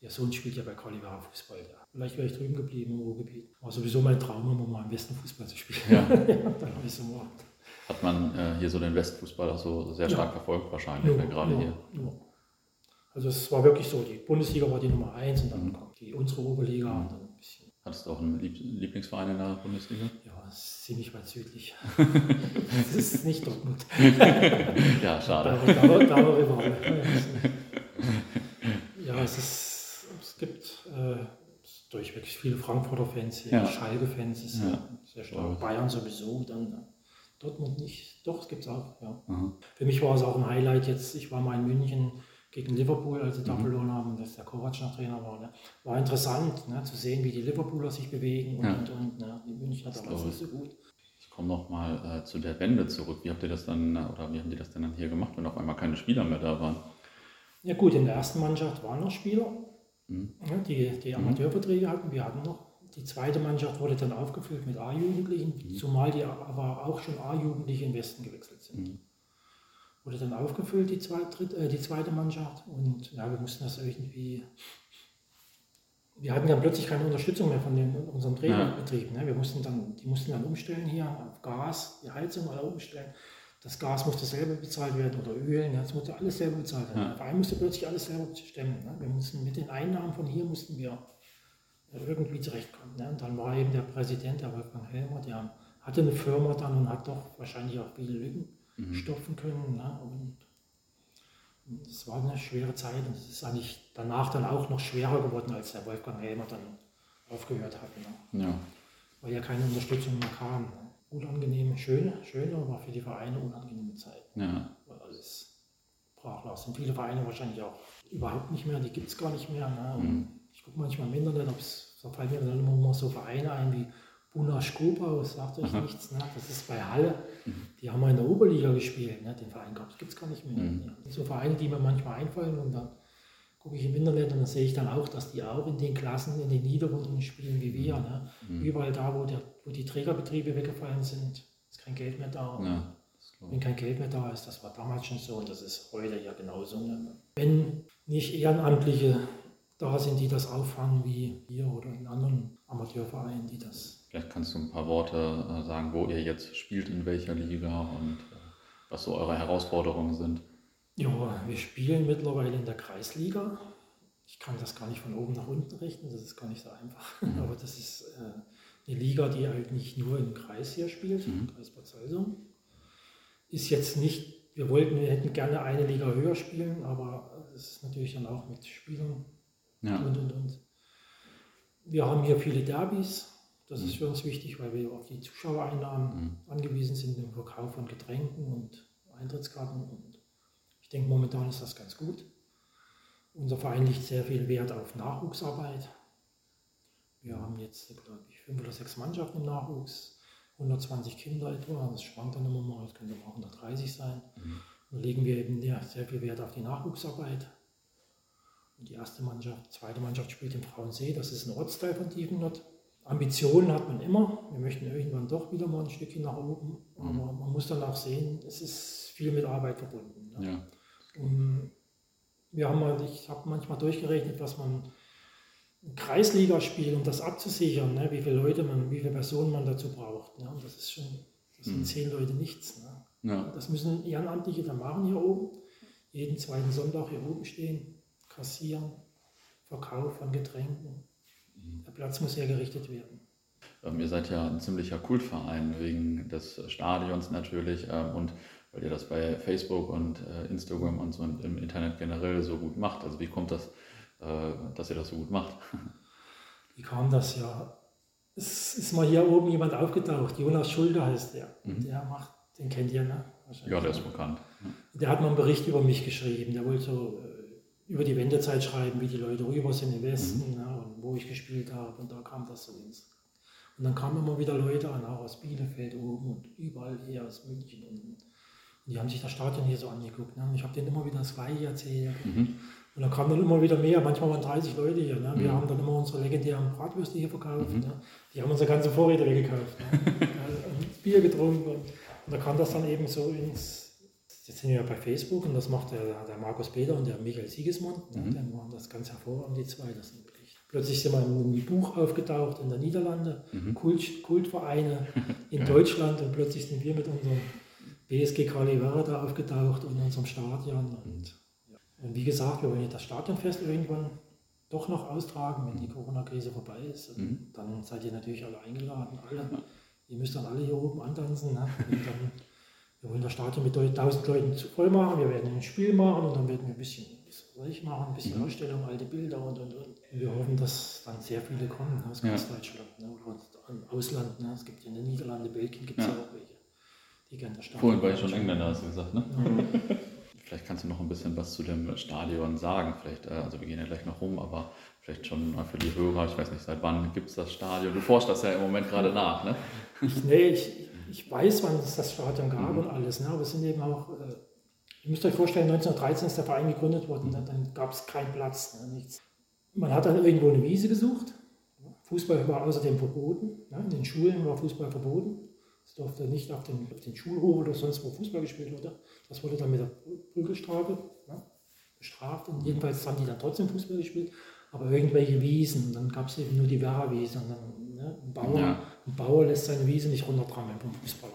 [SPEAKER 2] ihr, Sohn spielt ja bei Calivera Fußball. Ja. Vielleicht wäre ich drüben geblieben im Ruhrgebiet. War sowieso mein Traum, immer mal im Westen Fußball zu spielen. Ja. (laughs) dann habe ich so gemacht.
[SPEAKER 1] Hat man äh, hier so den Westfußball auch so sehr stark ja. verfolgt wahrscheinlich, ja, gerade hier.
[SPEAKER 2] Also es war wirklich so, die Bundesliga war die Nummer eins und dann mhm. kam die unsere Oberliga mhm. und dann ein bisschen.
[SPEAKER 1] Hattest du auch einen Lieblingsverein in der Bundesliga?
[SPEAKER 2] Ja, ziemlich weit südlich. (laughs) das ist nicht Dortmund.
[SPEAKER 1] ja, schade.
[SPEAKER 2] Da, da, da. Ja, es, ist, gibt äh, durchweg viele Frankfurter Fans, ja. Schalke-Fans, ist ja. sehr stark. Bayern sowieso, dann Dortmund nicht. Doch, es gibt es auch, ja. Mhm. Für mich war es auch ein Highlight jetzt. Ich war mal in München gegen Liverpool, als sie da mhm. verloren haben, dass der Kovac noch Trainer war. Ne? War interessant ne? zu sehen, wie die Liverpooler sich bewegen und, ja. und, und ne? die Münchner damals nicht so gut.
[SPEAKER 1] Ich komme nochmal äh, zu der Wende zurück. Wie habt ihr das dann, äh, oder wie haben die das denn dann hier gemacht, wenn auf einmal keine Spieler mehr da waren?
[SPEAKER 2] Ja gut, in der ersten Mannschaft waren noch Spieler, mhm. ja, die, die mhm. Amateurverträge hatten. Wir hatten noch. Die zweite Mannschaft wurde dann aufgefüllt mit A-Jugendlichen, mhm. zumal die aber auch schon A-Jugendliche in den Westen gewechselt sind. Mhm wurde dann aufgefüllt, die, zwei, dritt, äh, die zweite Mannschaft. Und ja, wir mussten das irgendwie. Wir hatten dann plötzlich keine Unterstützung mehr von dem, unserem Trainerbetrieb. Ne? Wir mussten dann, die mussten dann umstellen hier auf Gas, die Heizung alle umstellen. Das Gas musste selber bezahlt werden oder Öl, ne? das musste alles selber bezahlt werden. Ja. Der Verein musste plötzlich alles selber stemmen. Ne? Wir mussten mit den Einnahmen von hier mussten wir irgendwie zurechtkommen. Ne? Und dann war eben der Präsident, der Wolfgang Helmer, der hatte eine Firma dann und hat doch wahrscheinlich auch viele Lücken mhm. stopfen können. Ne? Und es war eine schwere Zeit und es ist eigentlich danach dann auch noch schwerer geworden, als der Wolfgang Helmer dann aufgehört hat. Ne? Ja. Weil ja keine Unterstützung mehr kam. Ne? Unangenehm, schön, schön, aber für die Vereine unangenehme Zeit. Ja. Weil alles brach lag. Sind viele Vereine wahrscheinlich auch überhaupt nicht mehr, die gibt es gar nicht mehr. Ne? Mhm. Ich gucke manchmal im Internet, ob es, da fallen mir dann immer so Vereine ein wie Buna Skopau, sagt euch Aha. nichts. Ne? Das ist bei Halle. Mhm. Die haben mal in der Oberliga gespielt. Ne? Den Verein gibt es gar nicht mehr. Mhm. Ja. So Vereine, die mir manchmal einfallen und dann gucke ich im Internet und dann sehe ich dann auch, dass die auch in den Klassen, in den niederen spielen wie wir. Ne? Mhm. Überall da, wo, der, wo die Trägerbetriebe weggefallen sind, ist kein Geld mehr da. Ja, wenn kein Geld mehr da ist, das war damals schon so und das ist heute ja genauso. Ne? Wenn nicht Ehrenamtliche da sind, die das auffangen, wie hier oder in anderen Amateurvereinen, die das.
[SPEAKER 1] Vielleicht kannst du ein paar Worte äh, sagen, wo ihr jetzt spielt, in welcher Liga und äh, was so eure Herausforderungen sind.
[SPEAKER 2] Ja, wir spielen mittlerweile in der Kreisliga. Ich kann das gar nicht von oben nach unten richten, das ist gar nicht so einfach. Mhm. (laughs) Aber das ist äh, eine Liga, die halt nicht nur im Kreis hier spielt, mhm. Kreis Bad Salzung. Ist jetzt nicht, wir wollten, wir hätten gerne eine Liga höher spielen, aber es ist natürlich dann auch mit Spielern ja. Und, und, und. Wir haben hier viele Derbys. Das mhm. ist für uns wichtig, weil wir auf die Zuschauereinnahmen mhm. angewiesen sind im Verkauf von Getränken und Eintrittskarten. Und ich denke, momentan ist das ganz gut. Unser Verein legt sehr viel Wert auf Nachwuchsarbeit. Wir haben jetzt, glaube ich, fünf oder sechs Mannschaften im Nachwuchs, 120 Kinder etwa. Das schwankt dann immer mal, das könnte auch 130 sein. Mhm. Da legen wir eben sehr viel Wert auf die Nachwuchsarbeit. Und die erste Mannschaft, die zweite Mannschaft spielt im Frauensee, das ist ein Ortsteil von Tiefenort. Ambitionen hat man immer. Wir möchten irgendwann doch wieder mal ein Stückchen nach oben. Mhm. Aber man muss dann auch sehen, es ist viel mit Arbeit verbunden. Ne? Ja. Wir haben mal, ich habe manchmal durchgerechnet, was man ein Kreisligaspiel, um das abzusichern, ne? wie viele Leute man, wie viele Personen man dazu braucht. Ne? Und das ist schon, das sind mhm. zehn Leute nichts. Ne? Ja. Das müssen Ehrenamtliche dann machen hier oben. Jeden zweiten Sonntag hier oben stehen kassieren, Verkauf von Getränken. Mhm. Der Platz muss hergerichtet werden.
[SPEAKER 1] Ähm, ihr seid ja ein ziemlicher Kultverein wegen des Stadions natürlich ähm, und weil ihr das bei Facebook und äh, Instagram und so im Internet generell so gut macht. Also wie kommt das, dass ihr das so gut macht? (laughs)
[SPEAKER 2] wie kam das ja? Es ist mal hier oben jemand aufgetaucht, Jonas Schulter heißt der. Mhm. Der macht, den kennt ihr, ne?
[SPEAKER 1] Ja, der ist bekannt.
[SPEAKER 2] Der hat mal einen Bericht über mich geschrieben. Der wollte so äh, über die Wendezeit schreiben, wie die Leute rüber sind im Westen mhm. ne, und wo ich gespielt habe. Und da kam das so ins. Und dann kamen immer wieder Leute an, auch aus Bielefeld oben und überall hier aus München. Und, und die haben sich das Stadion hier so angeguckt. Ne? Und ich habe denen immer wieder das Gleiche erzählt. Mhm. Und dann kamen dann immer wieder mehr, manchmal waren 30 Leute hier. Ne? Wir mhm. haben dann immer unsere legendären Bratwürste hier verkauft. Mhm. Ne? Die haben unsere ganzen Vorräte weggekauft. Ne? (laughs) Bier getrunken. Und, und da kam das dann eben so ins. Jetzt sind wir ja bei Facebook und das macht der, der Markus Peter und der Michael Siegesmund. Ne? Mhm. Dann waren das ganz hervorragend, die zwei. Das sind wirklich. Plötzlich sind wir einem Buch aufgetaucht in der Niederlande, mhm. Kult, Kultvereine (laughs) in Deutschland und plötzlich sind wir mit unserem BSG Calivera da aufgetaucht in unserem Stadion. Und und wie gesagt, wir wollen jetzt das Stadionfest irgendwann doch noch austragen, wenn die Corona-Krise vorbei ist. Mhm. Dann seid ihr natürlich alle eingeladen, alle. Ihr müsst dann alle hier oben antanzen. Ne? Dann, wir wollen das Stadion mit 1000 Leuten voll machen, wir werden ein Spiel machen und dann werden wir ein bisschen ich machen, ein bisschen mhm. Ausstellung, alte Bilder und, und, und. Wir hoffen, dass dann sehr viele kommen aus ganz ja. Deutschland ne? oder im Ausland. Ne? Es gibt in den Niederlanden, Belgien gibt es ja. auch welche,
[SPEAKER 1] Stadion Vorhin war ich schon Engländer, hast du gesagt, ne? Ja. (laughs) Vielleicht kannst du noch ein bisschen was zu dem Stadion sagen. Vielleicht, äh, also wir gehen ja gleich noch rum, aber vielleicht schon mal für die Hörer, ich weiß nicht, seit wann gibt es das Stadion? Du forschst das ja im Moment gerade nach, ne?
[SPEAKER 2] Ich, nee, ich, ich weiß, wann es das Stadion gab mhm. und alles, ne? aber es sind eben auch, äh, ihr müsst euch vorstellen, 1913 ist der Verein gegründet worden, ne? dann gab es keinen Platz, ne? nichts. Man hat dann irgendwo eine Wiese gesucht. Fußball war außerdem verboten. Ne? In den Schulen war Fußball verboten. Durfte nicht auf den, auf den Schulhof oder sonst wo Fußball gespielt wurde. Das wurde dann mit der Prügelstrafe ne, bestraft. Und jedenfalls haben die dann trotzdem Fußball gespielt, aber irgendwelche Wiesen. dann gab es eben nur die Werra-Wiese. ne, ein, Bauer, ja. ein Bauer lässt seine Wiese nicht runtertrammeln vom Fußballer.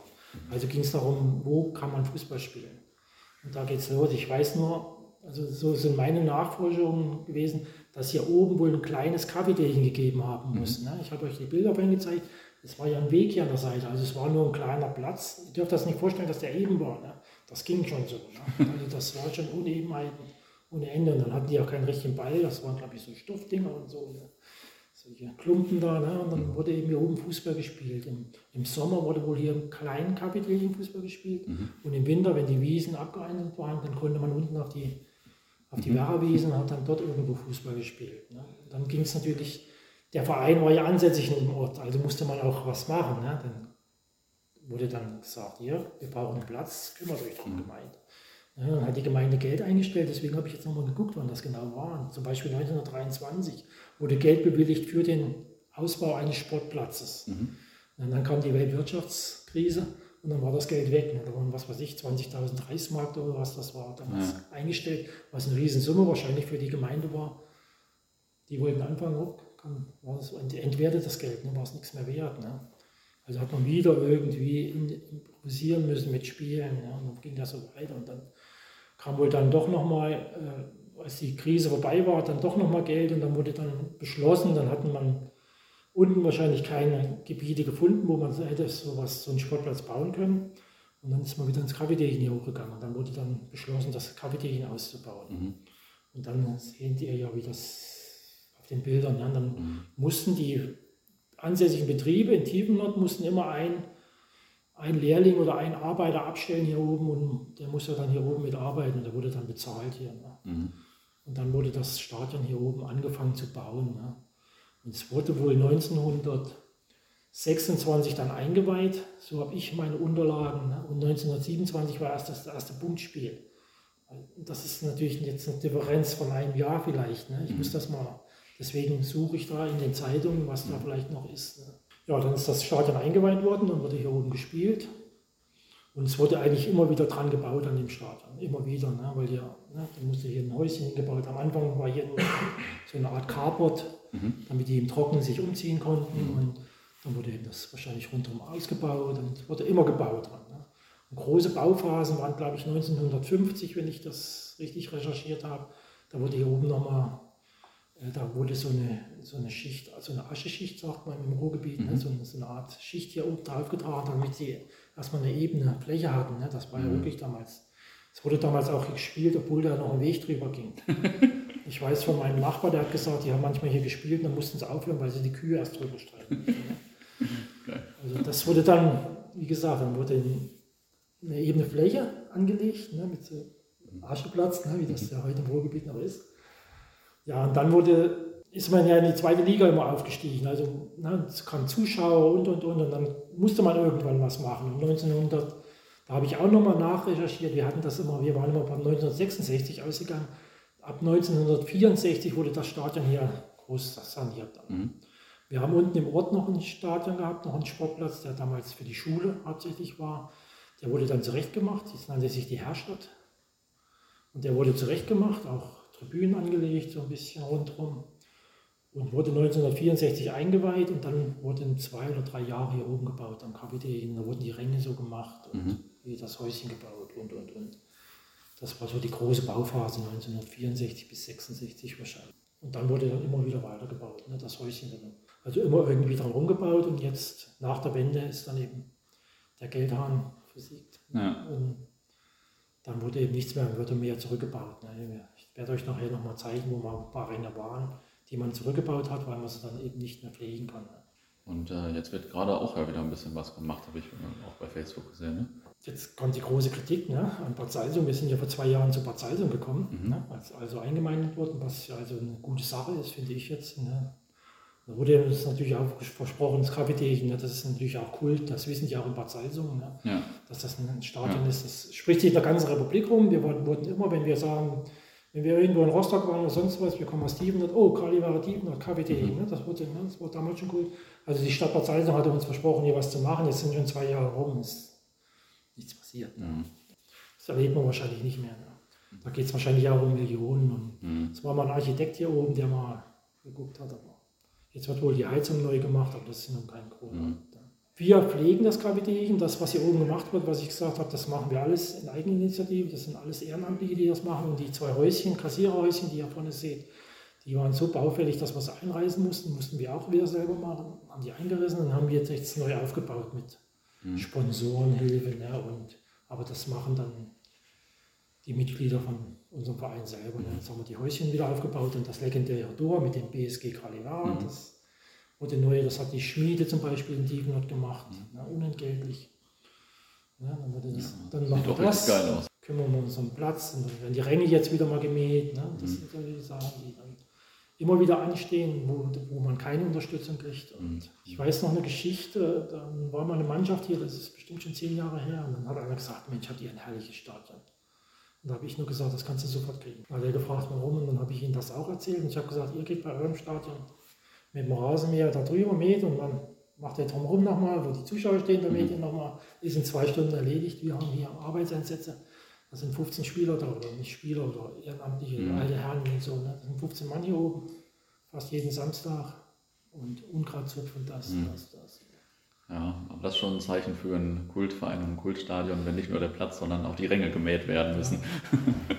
[SPEAKER 2] Also ging es darum, wo kann man Fußball spielen. Und da geht es los. Ich weiß nur, also so sind meine Nachforschungen gewesen, dass hier oben wohl ein kleines Kaffeedächen gegeben haben muss. Mhm. Ne? Ich habe euch die Bilder vorhin gezeigt. Es war ja ein Weg hier an der Seite, also es war nur ein kleiner Platz. Ihr dürft das nicht vorstellen, dass der eben war. Ne? Das ging schon so. Ne? Also das war schon Unebenheiten ohne Ende. Und dann hatten die auch keinen richtigen Ball, das waren, glaube ich, so Stoffdinger und so. Ne? Solche Klumpen da. Ne? Und dann mhm. wurde eben hier oben Fußball gespielt. Im, Im, Sommer wurde wohl hier im kleinen Kapitän Fußball gespielt. Mhm. Und im Winter, wenn die Wiesen abgeeinigt waren, dann konnte man unten auf die, auf die mhm. Werrawiesen und hat dann dort irgendwo Fußball gespielt. Ne? Dann ging es natürlich der Verein war ja ansässig in dem Ort, also musste man auch was machen. Ne? Dann wurde dann gesagt, hier, wir brauchen einen Platz, kümmert euch drum, mhm. Gemeinde. Ja, dann hat die Gemeinde Geld eingestellt, deswegen habe ich jetzt nochmal geguckt, wann das genau war. Zum Beispiel 1923 wurde Geld bewilligt für den Ausbau eines Sportplatzes. Mhm. Dann kam die Weltwirtschaftskrise und dann war das Geld weg. Ne? Da waren, was weiß ich, 20.000 Reichsmark oder was das war damals ja. eingestellt, was eine Riesensumme wahrscheinlich für die Gemeinde war. Die wollten anfangen, war es entwertet das Geld, ne, war es nichts mehr wert. Ne? Also hat man wieder irgendwie improvisieren müssen mit Spielen. Ja, und dann ging das so weiter. Und dann kam wohl dann doch nochmal, äh, als die Krise vorbei war, dann doch nochmal Geld und dann wurde dann beschlossen, dann hatten man unten wahrscheinlich keine Gebiete gefunden, wo man hätte sowas, so einen Sportplatz bauen können. Und dann ist man wieder ins Kapitän hier hochgegangen. Und dann wurde dann beschlossen, das Kapitän auszubauen. Mhm. Und dann sehen ihr ja, wie das den Bildern. Ja. Dann mhm. mussten die ansässigen Betriebe in Tiefenort mussten immer ein, ein Lehrling oder ein Arbeiter abstellen hier oben und der musste dann hier oben mitarbeiten und der wurde dann bezahlt hier. Ne. Mhm. Und dann wurde das Stadion hier oben angefangen zu bauen. Ne. Und es wurde wohl 1926 dann eingeweiht, so habe ich meine Unterlagen. Ne. Und 1927 war erst das erste Punktspiel. Das ist natürlich jetzt eine Differenz von einem Jahr vielleicht. Ne? Ich mhm. muss das mal Deswegen suche ich da in den Zeitungen, was da vielleicht noch ist. Ne? Ja, dann ist das Stadion eingeweiht worden, dann wurde hier oben gespielt. Und es wurde eigentlich immer wieder dran gebaut an dem Stadion, immer wieder, ne? weil ja, ne, da musste hier ein Häuschen gebaut. Am Anfang war hier nur so eine Art Carport, mhm. damit die im Trockenen sich umziehen konnten. Mhm. Und dann wurde eben das wahrscheinlich rundherum ausgebaut und wurde immer gebaut dran. Ne? Und große Bauphasen waren, glaube ich, 1950, wenn ich das richtig recherchiert habe. Da wurde hier oben nochmal da wurde so eine, so eine Schicht, also eine Ascheschicht, sagt man im Ruhrgebiet, ne, mhm. ne, so, eine, so, eine, Art Schicht hier oben drauf getragen, damit sie erstmal eine ebene Fläche hatten. Ne? Das war mhm. ja wirklich damals. Es wurde damals auch gespielt, obwohl da noch ein Weg drüber ging. (laughs) Ich weiß von meinem Nachbar, der hat gesagt, die haben manchmal hier gespielt und dann mussten sie aufhören, weil sie die Kühe erst drüber streichen. (laughs) also das wurde dann, wie gesagt, dann wurde eine ebene Fläche angelegt, ne, mit so Ascheplatz, ne, wie das ja heute im Ruhrgebiet noch ist. Ja, und dann wurde, ist man ja in die zweite Liga immer aufgestiegen. Also ne, es kamen Zuschauer und und und und dann musste man irgendwann was machen. Und 1900, da habe ich auch nochmal nachrecherchiert, wir hatten das immer, wir waren immer beim 1966 ausgegangen. Ab 1964 wurde das Stadion hier groß saniert. Mhm. Wir haben unten im Ort noch ein Stadion gehabt, noch einen Sportplatz, der damals für die Schule hauptsächlich war. Der wurde dann zurechtgemacht, das nannte sich die Herstadt. Und der wurde zurechtgemacht, auch Tribünen angelegt, so ein bisschen rundherum. Und wurde 1964 eingeweiht und dann wurden zwei oder drei Jahre hier oben gebaut am KWD. Da wurden die Ränge so gemacht und mhm. das Häuschen gebaut und und und. Das war so die große Bauphase 1964 bis 66 wahrscheinlich. Und dann wurde dann immer wieder weitergebaut, ne, das Häuschen. Dann. Also immer irgendwie dran rumgebaut und jetzt nach der Wende ist dann eben der Geldhahn versiegt. Ja. Und dann wurde eben nichts mehr, wurde mehr zurückgebaut. Ne. Ich werde euch nachher nochmal zeigen, wo mal ein paar Ringe waren, die man zurückgebaut hat, weil man sie dann eben nicht mehr pflegen kann.
[SPEAKER 1] Und äh, jetzt wird gerade auch ja wieder ein bisschen was gemacht, habe ich auch bei Facebook gesehen. Ne?
[SPEAKER 2] Jetzt kommt die große Kritik ne, an Bad Salzung. Wir sind ja vor zwei Jahren zu Bad Salzung gekommen, mhm. ne, als also eingemeindet worden, was ja also eine gute Sache ist, finde ich jetzt. Ne. Da wurde uns natürlich auch versprochen, das Kapitän, ne, das ist natürlich auch Kult, das wissen die auch in Bad Salzung, ne, ja. dass das ein Stadion ja. ist. Das spricht sich in der ganzen Republik rum. Wir wurden immer, wenn wir sagen, wenn wir irgendwo in Rostock waren oder sonst was, wir kommen aus Tiefenort, oh, Kali war Tiefenort, KWT, mhm. ne, das, wurde, ne, das war damals schon cool. Also die Stadt Bad Salzung hatte uns versprochen, hier was zu machen, jetzt sind schon zwei Jahre rum, ist nichts passiert. Ne. Mhm. Das erlebt man wahrscheinlich nicht mehr. Ne. Da geht es wahrscheinlich auch um Millionen. Und mhm. Es war mal ein Architekt hier oben, der mal geguckt hat, aber Jetzt wird wohl die Heizung neu gemacht, aber das ist noch kein großer. Wir pflegen das Gravitächen, das, was hier oben gemacht wird, was ich gesagt habe, das machen wir alles in Eigeninitiative. Das sind alles Ehrenamtliche, die das machen. Und die zwei Häuschen, Kassiererhäuschen, die ihr vorne seht, die waren so baufällig, dass wir sie einreißen mussten. Mussten wir auch wieder selber machen. Haben die eingerissen und haben jetzt, jetzt neu aufgebaut mit mhm. Sponsorenhilfe. Ne? Und, aber das machen dann die Mitglieder von unserem Verein selber. Ne? Jetzt haben wir die Häuschen wieder aufgebaut und das legendäre Tor mit dem BSG Kalivar. Mhm. Das wurde neu, das hat die Schmiede zum Beispiel in Dievenort gemacht, mhm. ne? unentgeltlich. Ja, dann das, ja, dann machen wir das, geil aus. kümmern wir uns um Platz und dann werden die Ränge jetzt wieder mal gemäht. Ne? Das mhm. sind solche Sachen, die dann immer wieder anstehen, wo, wo man keine Unterstützung kriegt. Und mhm. ich weiß noch eine Geschichte, dann war mal eine Mannschaft hier, das ist bestimmt schon zehn Jahre her, und dann hat einer gesagt, Mensch, habt ihr ein herrliches Stadion. Und da habe ich nur gesagt, das kannst du sofort kriegen. Weil er gefragt, warum, und dann habe ich ihm das auch erzählt. Und ich habe gesagt, ihr geht bei eurem Stadion mit dem Rasenmäher da drüber mäht und dann macht er drumherum nochmal, wo die Zuschauer stehen, da mäht ihr nochmal. Ist in zwei Stunden erledigt. Wir haben hier Arbeitseinsätze. Das sind 15 Spieler da, oder nicht Spieler, oder ehrenamtliche mhm. alte Herren und so. Ne? Das sind 15 Mann hier oben, fast jeden Samstag. Und Unkrautzucht und das, mhm. das, das.
[SPEAKER 1] Ja, aber das ist schon ein Zeichen für einen Kultverein und ein Kultstadion, wenn nicht nur der Platz, sondern auch die Ränge gemäht werden müssen.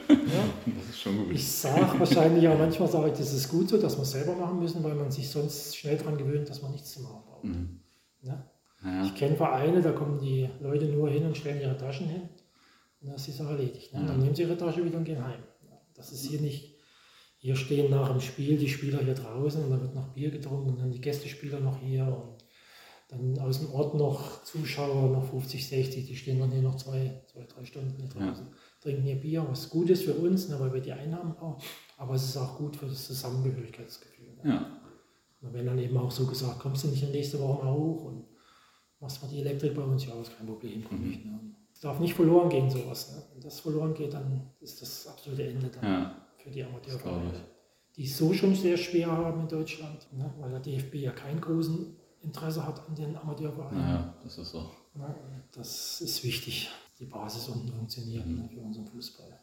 [SPEAKER 2] Ja. (laughs) Das ist schon gut. Ich sage wahrscheinlich auch manchmal, sage ich, das ist gut so, dass wir es selber machen müssen, weil man sich sonst schnell daran gewöhnt, dass man nichts zu machen braucht. Mhm. Ja? Ja. Ich kenne Vereine, da kommen die Leute nur hin und stellen ihre Taschen hin und dann ist die Sache erledigt. Ne? Dann nehmen sie ihre Tasche wieder und gehen heim. Das ist hier nicht, hier stehen nach dem Spiel die Spieler hier draußen und da wird noch Bier getrunken und dann die Gästespieler noch hier und dann aus dem Ort noch Zuschauer, noch 50, 60, die stehen dann hier noch zwei, zwei drei Stunden hier draußen, ja. trinken hier Bier, was gut ist für uns, ne, weil wir die Einnahmen brauchen, aber es ist auch gut für das Zusammengehörigkeitsgefühl. Ne? Ja. Und wenn dann eben auch so gesagt, kommst du nicht nächste Woche mal hoch und machst mal die Elektrik bei uns, ja, ist kein Problem, komm mhm. ich. Ne? Es darf nicht verloren gehen, sowas. Ne? Wenn das verloren geht, dann ist das absolute Ende dann ja. für die Amateurvereine. Die es so schon sehr schwer haben in Deutschland, ne? weil der DFB ja keinen großen Interesse hat an den Amateurvereinen.
[SPEAKER 1] Ja, das ist so.
[SPEAKER 2] das ist wichtig, die Basis unten funktioniert mhm. Ne, für unseren Fußball.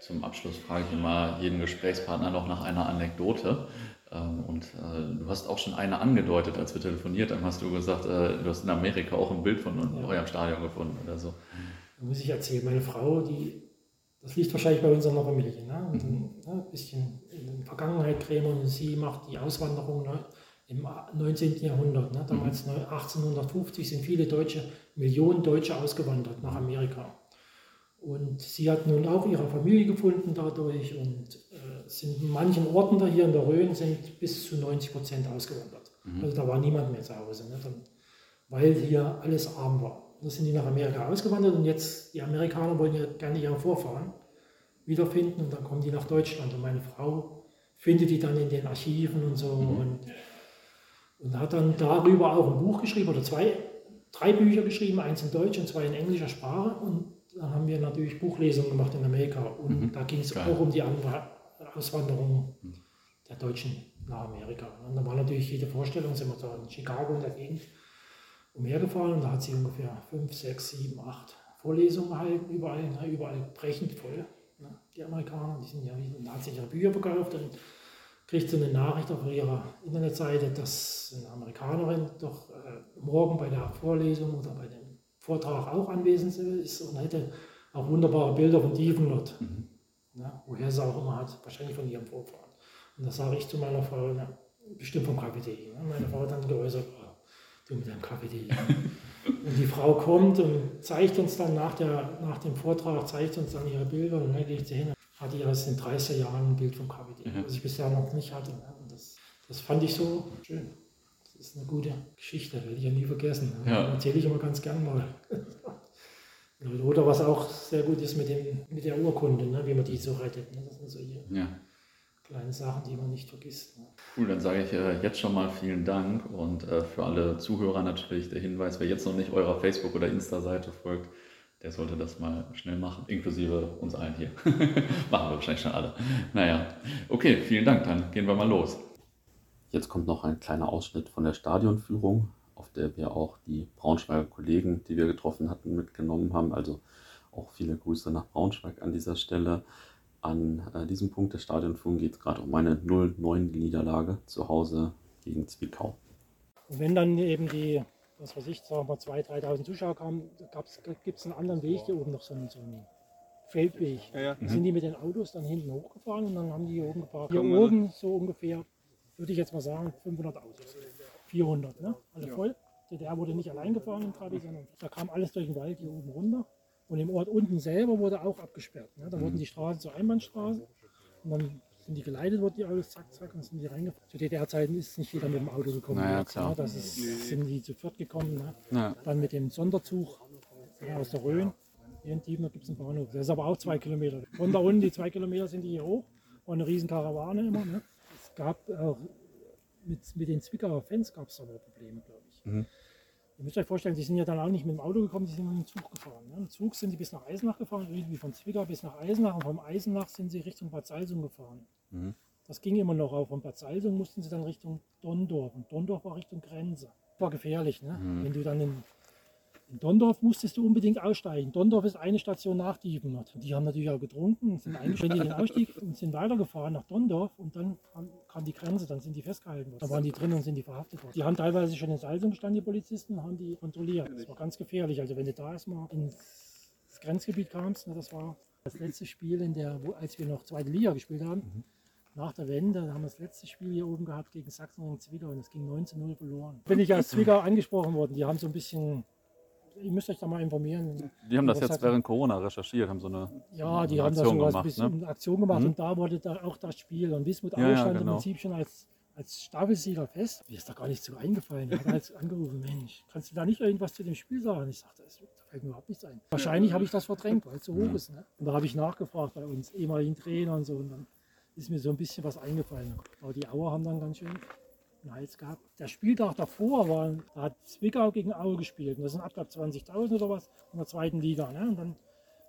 [SPEAKER 1] Zum Abschluss frage ich immer jeden Gesprächspartner noch nach einer Anekdote. Ähm, und äh, du hast auch schon eine angedeutet, als wir telefoniert haben, hast du gesagt, äh, du hast in Amerika auch ein Bild von ja. eurem Stadion gefunden oder so.
[SPEAKER 2] Da muss ich erzählen, meine Frau, die, das liegt wahrscheinlich bei uns in der Familie. Ne? Und mhm. ein ne, bisschen in der Vergangenheit Krämer und sie macht die Auswanderung ne? Im 19. Jahrhundert. Ne? Damals mhm. 1850 sind viele Deutsche, Millionen Deutsche ausgewandert nach Amerika. Und sie hat nun auch ihre Familie gefunden dadurch und äh, sind in manchen Orten da hier in der Rhön sind bis zu 90 Prozent ausgewandert. Mhm. Also da war niemand mehr zu Hause, ne? Dann, weil hier alles arm war. Da sind die nach Amerika ausgewandert und jetzt, die Amerikaner wollen ja gerne ihre Vorfahren wiederfinden und dann kommen die nach Deutschland und meine Frau findet die dann in den Archiven und so mhm. und, und hat dann darüber auch ein Buch geschrieben oder zwei, drei Bücher geschrieben, eins in Deutsch und zwei in englischer Sprache und dann haben wir natürlich Buchlesungen gemacht in Amerika und mhm. da ging es auch um die Auswanderung mhm. der Deutschen nach Amerika. Und da war natürlich jede Vorstellung, sind wir da in Chicago in der Gegend umhergefahren und da hat sie ungefähr fünf, sechs, sieben, acht Vorlesungen gehalten, überall, ne, überall brechend voll. Ne, die Amerikaner, die sind ja, da hat sie ihre Bücher verkauft und kriegt sie eine Nachricht auf ihrer Internetseite, dass eine Amerikanerin doch äh, morgen bei der Vorlesung oder bei dem Vortrag auch anwesend ist und hätte auch wunderbare Bilder von Divenlot, mhm. ne, woher sie auch immer hat, wahrscheinlich von ihrem Vorfahren. Und da sage ich zu meiner Frau, na, bestimmt vom KPD. Ne? Meine Frau hat dann geäußert, du mit deinem KPD. (laughs) und die Frau kommt und zeigt uns dann nach, der, nach dem Vortrag, zeigt uns dann ihre Bilder und dann legt sie hin, hat ihr aus den 30er Jahren ein Bild vom KPD, mhm. was ich bisher noch nicht hatte. Ne? Und das, das fand ich so schön. Das ist eine gute Geschichte, werde ich ja nie vergessen. Ne? Ja. Erzähle ich immer ganz gern mal. (laughs) Oder was auch sehr gut ist mit, dem, mit der Urkunde, ne? wie man die so rettet. Ne? Das sind so hier. Ja kleine Sachen, die man nicht vergisst. Ne?
[SPEAKER 1] Cool, dann sage ich äh, jetzt schon mal vielen Dank und äh, für alle Zuhörer natürlich der Hinweis, wer jetzt noch nicht eurer Facebook- oder Insta-Seite folgt, der sollte das mal schnell machen, inklusive uns allen hier. (laughs) machen wir wahrscheinlich schon alle. Naja, okay, vielen Dank, dann gehen wir mal los.
[SPEAKER 3] Jetzt kommt noch ein kleiner Ausschnitt von der Stadionführung, auf der wir auch die Braunschweiger Kollegen, die wir getroffen hatten, mitgenommen haben. Also auch viele Grüße nach Braunschweig an dieser Stelle. An äh, diesem Punkt der Stadionführung geht es gerade um eine 0-9-Niederlage zu Hause gegen Zwickau.
[SPEAKER 2] Wenn dann eben die, was weiß ich, sagen wir 2.000, 3.000 Zuschauer kamen, gibt es einen anderen Weg hier oben noch so einen, so einen Feldweg. Ja, ja. Da sind die mit den Autos dann hinten hochgefahren und dann haben die hier oben geparkt. Hier oben so ungefähr, würde ich jetzt mal sagen, 500 Autos. 400, ne? Alle ja. voll. DDR wurde nicht allein gefahren im Trabi, sondern da kam alles durch den Wald hier oben runter. Und im Ort unten selber wurde auch abgesperrt. Ne? Da wurden die Straßen zur Einbahnstraße und dann sind die geleitet worden, die Autos, zack, zack, und sind die reingefahren. Zu DDR-Zeiten ist nicht jeder mit dem Auto gekommen.
[SPEAKER 1] Naja, jetzt,
[SPEAKER 2] klar. Das ist, sind die zu viert gekommen. Ne? Ja. Dann mit dem Sonderzug aus der Rhön. Hier in Diebener gibt es einen Bahnhof. Der ist aber auch zwei Kilometer. Von da unten, die zwei Kilometer sind die hier hoch. War eine riesen Karawane immer. Ne? Es gab auch mit, mit den Zwickauer Fans gab es aber Probleme, glaube ich. Mhm. Ihr müsst euch vorstellen, die sind ja dann auch nicht mit dem Auto gekommen, die sind mit dem Zug gefahren. Ne? Im Zug sind die bis nach Eisenach gefahren, irgendwie von Zwickau bis nach Eisenach und vom Eisenach sind sie Richtung Bad Salzung gefahren. Mhm. Das ging immer noch, auch von Bad Salzung mussten sie dann Richtung Dondorf und Dondorf war Richtung Grenze. War gefährlich, ne? Mhm. wenn du dann in in Dondorf musstest du unbedingt aussteigen. Dondorf ist eine Station nach Dievenot. Die haben natürlich auch getrunken, sind (laughs) eingestiegen in den Ausstieg und sind weitergefahren nach Dondorf und dann kam die Grenze, dann sind die festgehalten worden. Da waren die drin und sind die verhaftet worden. Die haben teilweise schon in Salzung gestanden, die Polizisten, haben die kontrolliert. Das war ganz gefährlich. Also wenn du da erstmal ins Grenzgebiet kamst, ne, das war das letzte Spiel, in der, wo, als wir noch zweite Liga gespielt haben. Mhm. Nach der Wende haben wir das letzte Spiel hier oben gehabt gegen Sachsen und Zwickau und es ging 19-0 verloren. Bin ich aus (clears throat) Zwickau angesprochen worden. Die haben so ein bisschen ihr müsst euch da mal informieren.
[SPEAKER 1] Die haben das jetzt während Corona recherchiert, haben so eine
[SPEAKER 2] Ja, die haben da so was bisschen ne? Aktion gemacht mhm. und da wurde da auch das Spiel. Und Wismut ja, stand ja, genau. im Prinzip schon als, als Staffelsieger fest. Mir ist da gar nicht so eingefallen. Ich habe halt (laughs) angerufen, Mensch, kannst du da nicht irgendwas zu dem Spiel sagen? Ich sagte, da fällt mir überhaupt nichts ein. Wahrscheinlich habe ich das verdrängt, weil es so hoch ja. ist. Ne? Und da habe ich nachgefragt bei uns ehemaligen Trainer und so. Und dann ist mir so ein bisschen was eingefallen. Aber die Auer haben dann ganz schön einen Hals gehabt. Der Spieltag davor war, da hat Zwickau gegen Aue gespielt. Und das sind ab 20.000 oder was in der zweiten Liga. Ne? Und dann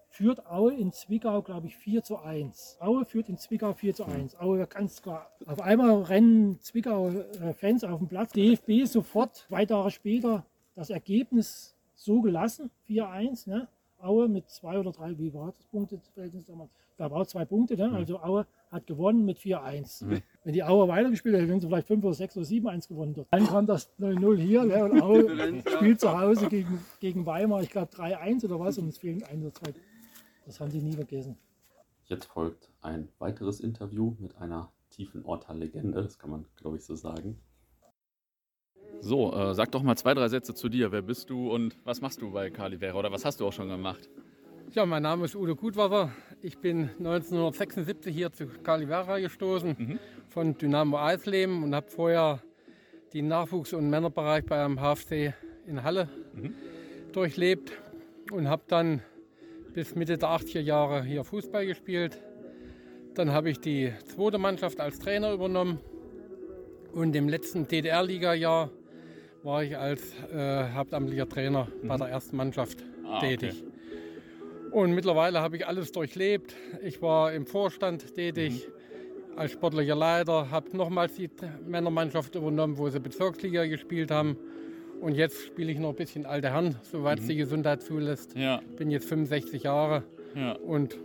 [SPEAKER 2] führt Aue in Zwickau, glaube ich, 4 zu 1. Aue führt in Zwickau 4 zu 1. Aue ganz klar. Auf einmal rennen Zwickau äh, auf den Platz. DFB sofort, zwei Tage später, das Ergebnis so gelassen, 4-1. Ne? Aue mit zwei oder drei, wie war das Punkteverhältnis damals? Da war zwei Punkte, ne? also Aue hat gewonnen mit 4-1. Mhm. Wenn die Aue weitergespielt hätte, hätten sie vielleicht 5 oder 6 oder 7-1 gewonnen. Dort. Dann kam das 0-0 hier ne? und Aue (laughs) spielt zu Hause gegen, gegen Weimar, ich glaube 3-1 oder was und es fehlen ein oder zwei. Das haben die nie vergessen.
[SPEAKER 3] Jetzt folgt ein weiteres Interview mit einer tiefen Orter Legende, das kann man glaube ich so sagen.
[SPEAKER 1] So, äh, sag doch mal zwei, drei Sätze zu dir. Wer bist du und was machst du bei Calivera oder was hast du auch schon gemacht?
[SPEAKER 4] Ja, mein Name ist Udo Gutwasser. Ich bin 1976 hier zu Calivera gestoßen mhm. von Dynamo Eisleben und habe vorher den Nachwuchs- und Männerbereich beim HFC in Halle mhm. durchlebt und habe dann bis Mitte der 80er Jahre hier Fußball gespielt. Dann habe ich die zweite Mannschaft als Trainer übernommen und im letzten DDR-Liga-Jahr war ich als äh, hauptamtlicher Trainer mhm. bei der ersten Mannschaft ah, tätig. Okay. Und mittlerweile habe ich alles durchlebt. Ich war im Vorstand tätig. Mhm als sportlicher Leiter, habe nochmals die Männermannschaft übernommen, wo sie Bezirksliga gespielt haben. Und jetzt spiele ich noch ein bisschen alte Herren, soweit es mhm. die Gesundheit zulässt. Ja. Bin jetzt 65 Jahre ja. und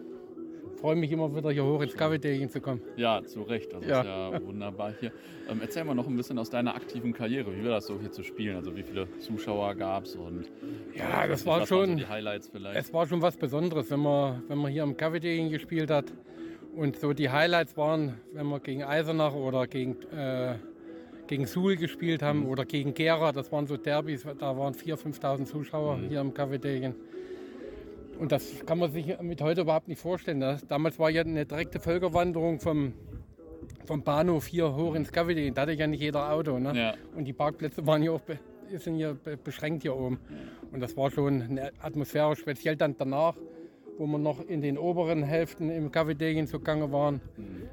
[SPEAKER 4] freue mich immer wieder hier hoch ins Cafeteria zu kommen.
[SPEAKER 1] Ja, zu Recht. Das ja. ist ja wunderbar hier. Ähm, erzähl mal noch ein bisschen aus deiner aktiven Karriere. Wie war das so hier zu spielen? Also wie viele Zuschauer gab es?
[SPEAKER 4] ja, das war schon. So die Highlights vielleicht? Es war schon was Besonderes, wenn man, wenn man hier am Cafeteria gespielt hat. Und so die Highlights waren, wenn wir gegen Eisenach oder gegen, äh, gegen Suhl gespielt haben mhm. oder gegen Gera, das waren so Derbys, da waren 4.000, 5.000 Zuschauer mhm. hier im Café Degen. Und das kann man sich mit heute überhaupt nicht vorstellen. Das, damals war ja eine direkte Völkerwanderung vom, vom Bahnhof hier hoch ins Degen. Da hatte ja nicht jeder Auto. Ne? Ja. Und die Parkplätze waren ja auch sind hier beschränkt hier oben. Und das war schon eine Atmosphäre, speziell dann danach wo wir noch in den oberen Hälften im Café zugange waren.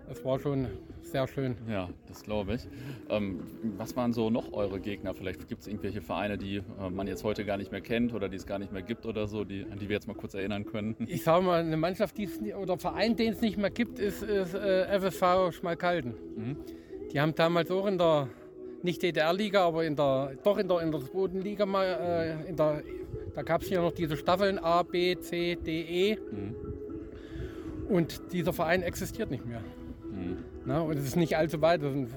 [SPEAKER 4] Das war schon sehr schön.
[SPEAKER 1] Ja, das glaube ich. Ähm, was waren so noch eure Gegner? Vielleicht gibt es irgendwelche Vereine, die äh, man jetzt heute gar nicht mehr kennt oder die es gar nicht mehr gibt oder so, die, an die wir jetzt mal kurz erinnern können.
[SPEAKER 4] Ich sage mal, eine Mannschaft, die oder Verein, den es nicht mehr gibt, ist, ist äh, FSV Schmalkalden. Mhm. Die haben damals auch in der nicht DDR-Liga, aber in der, doch in der, in der zweiten Liga mal, äh, in der da gab es ja noch diese Staffeln A, B, C, D, E. Mhm. Und dieser Verein existiert nicht mehr. Na, und es ist nicht allzu weit, das sind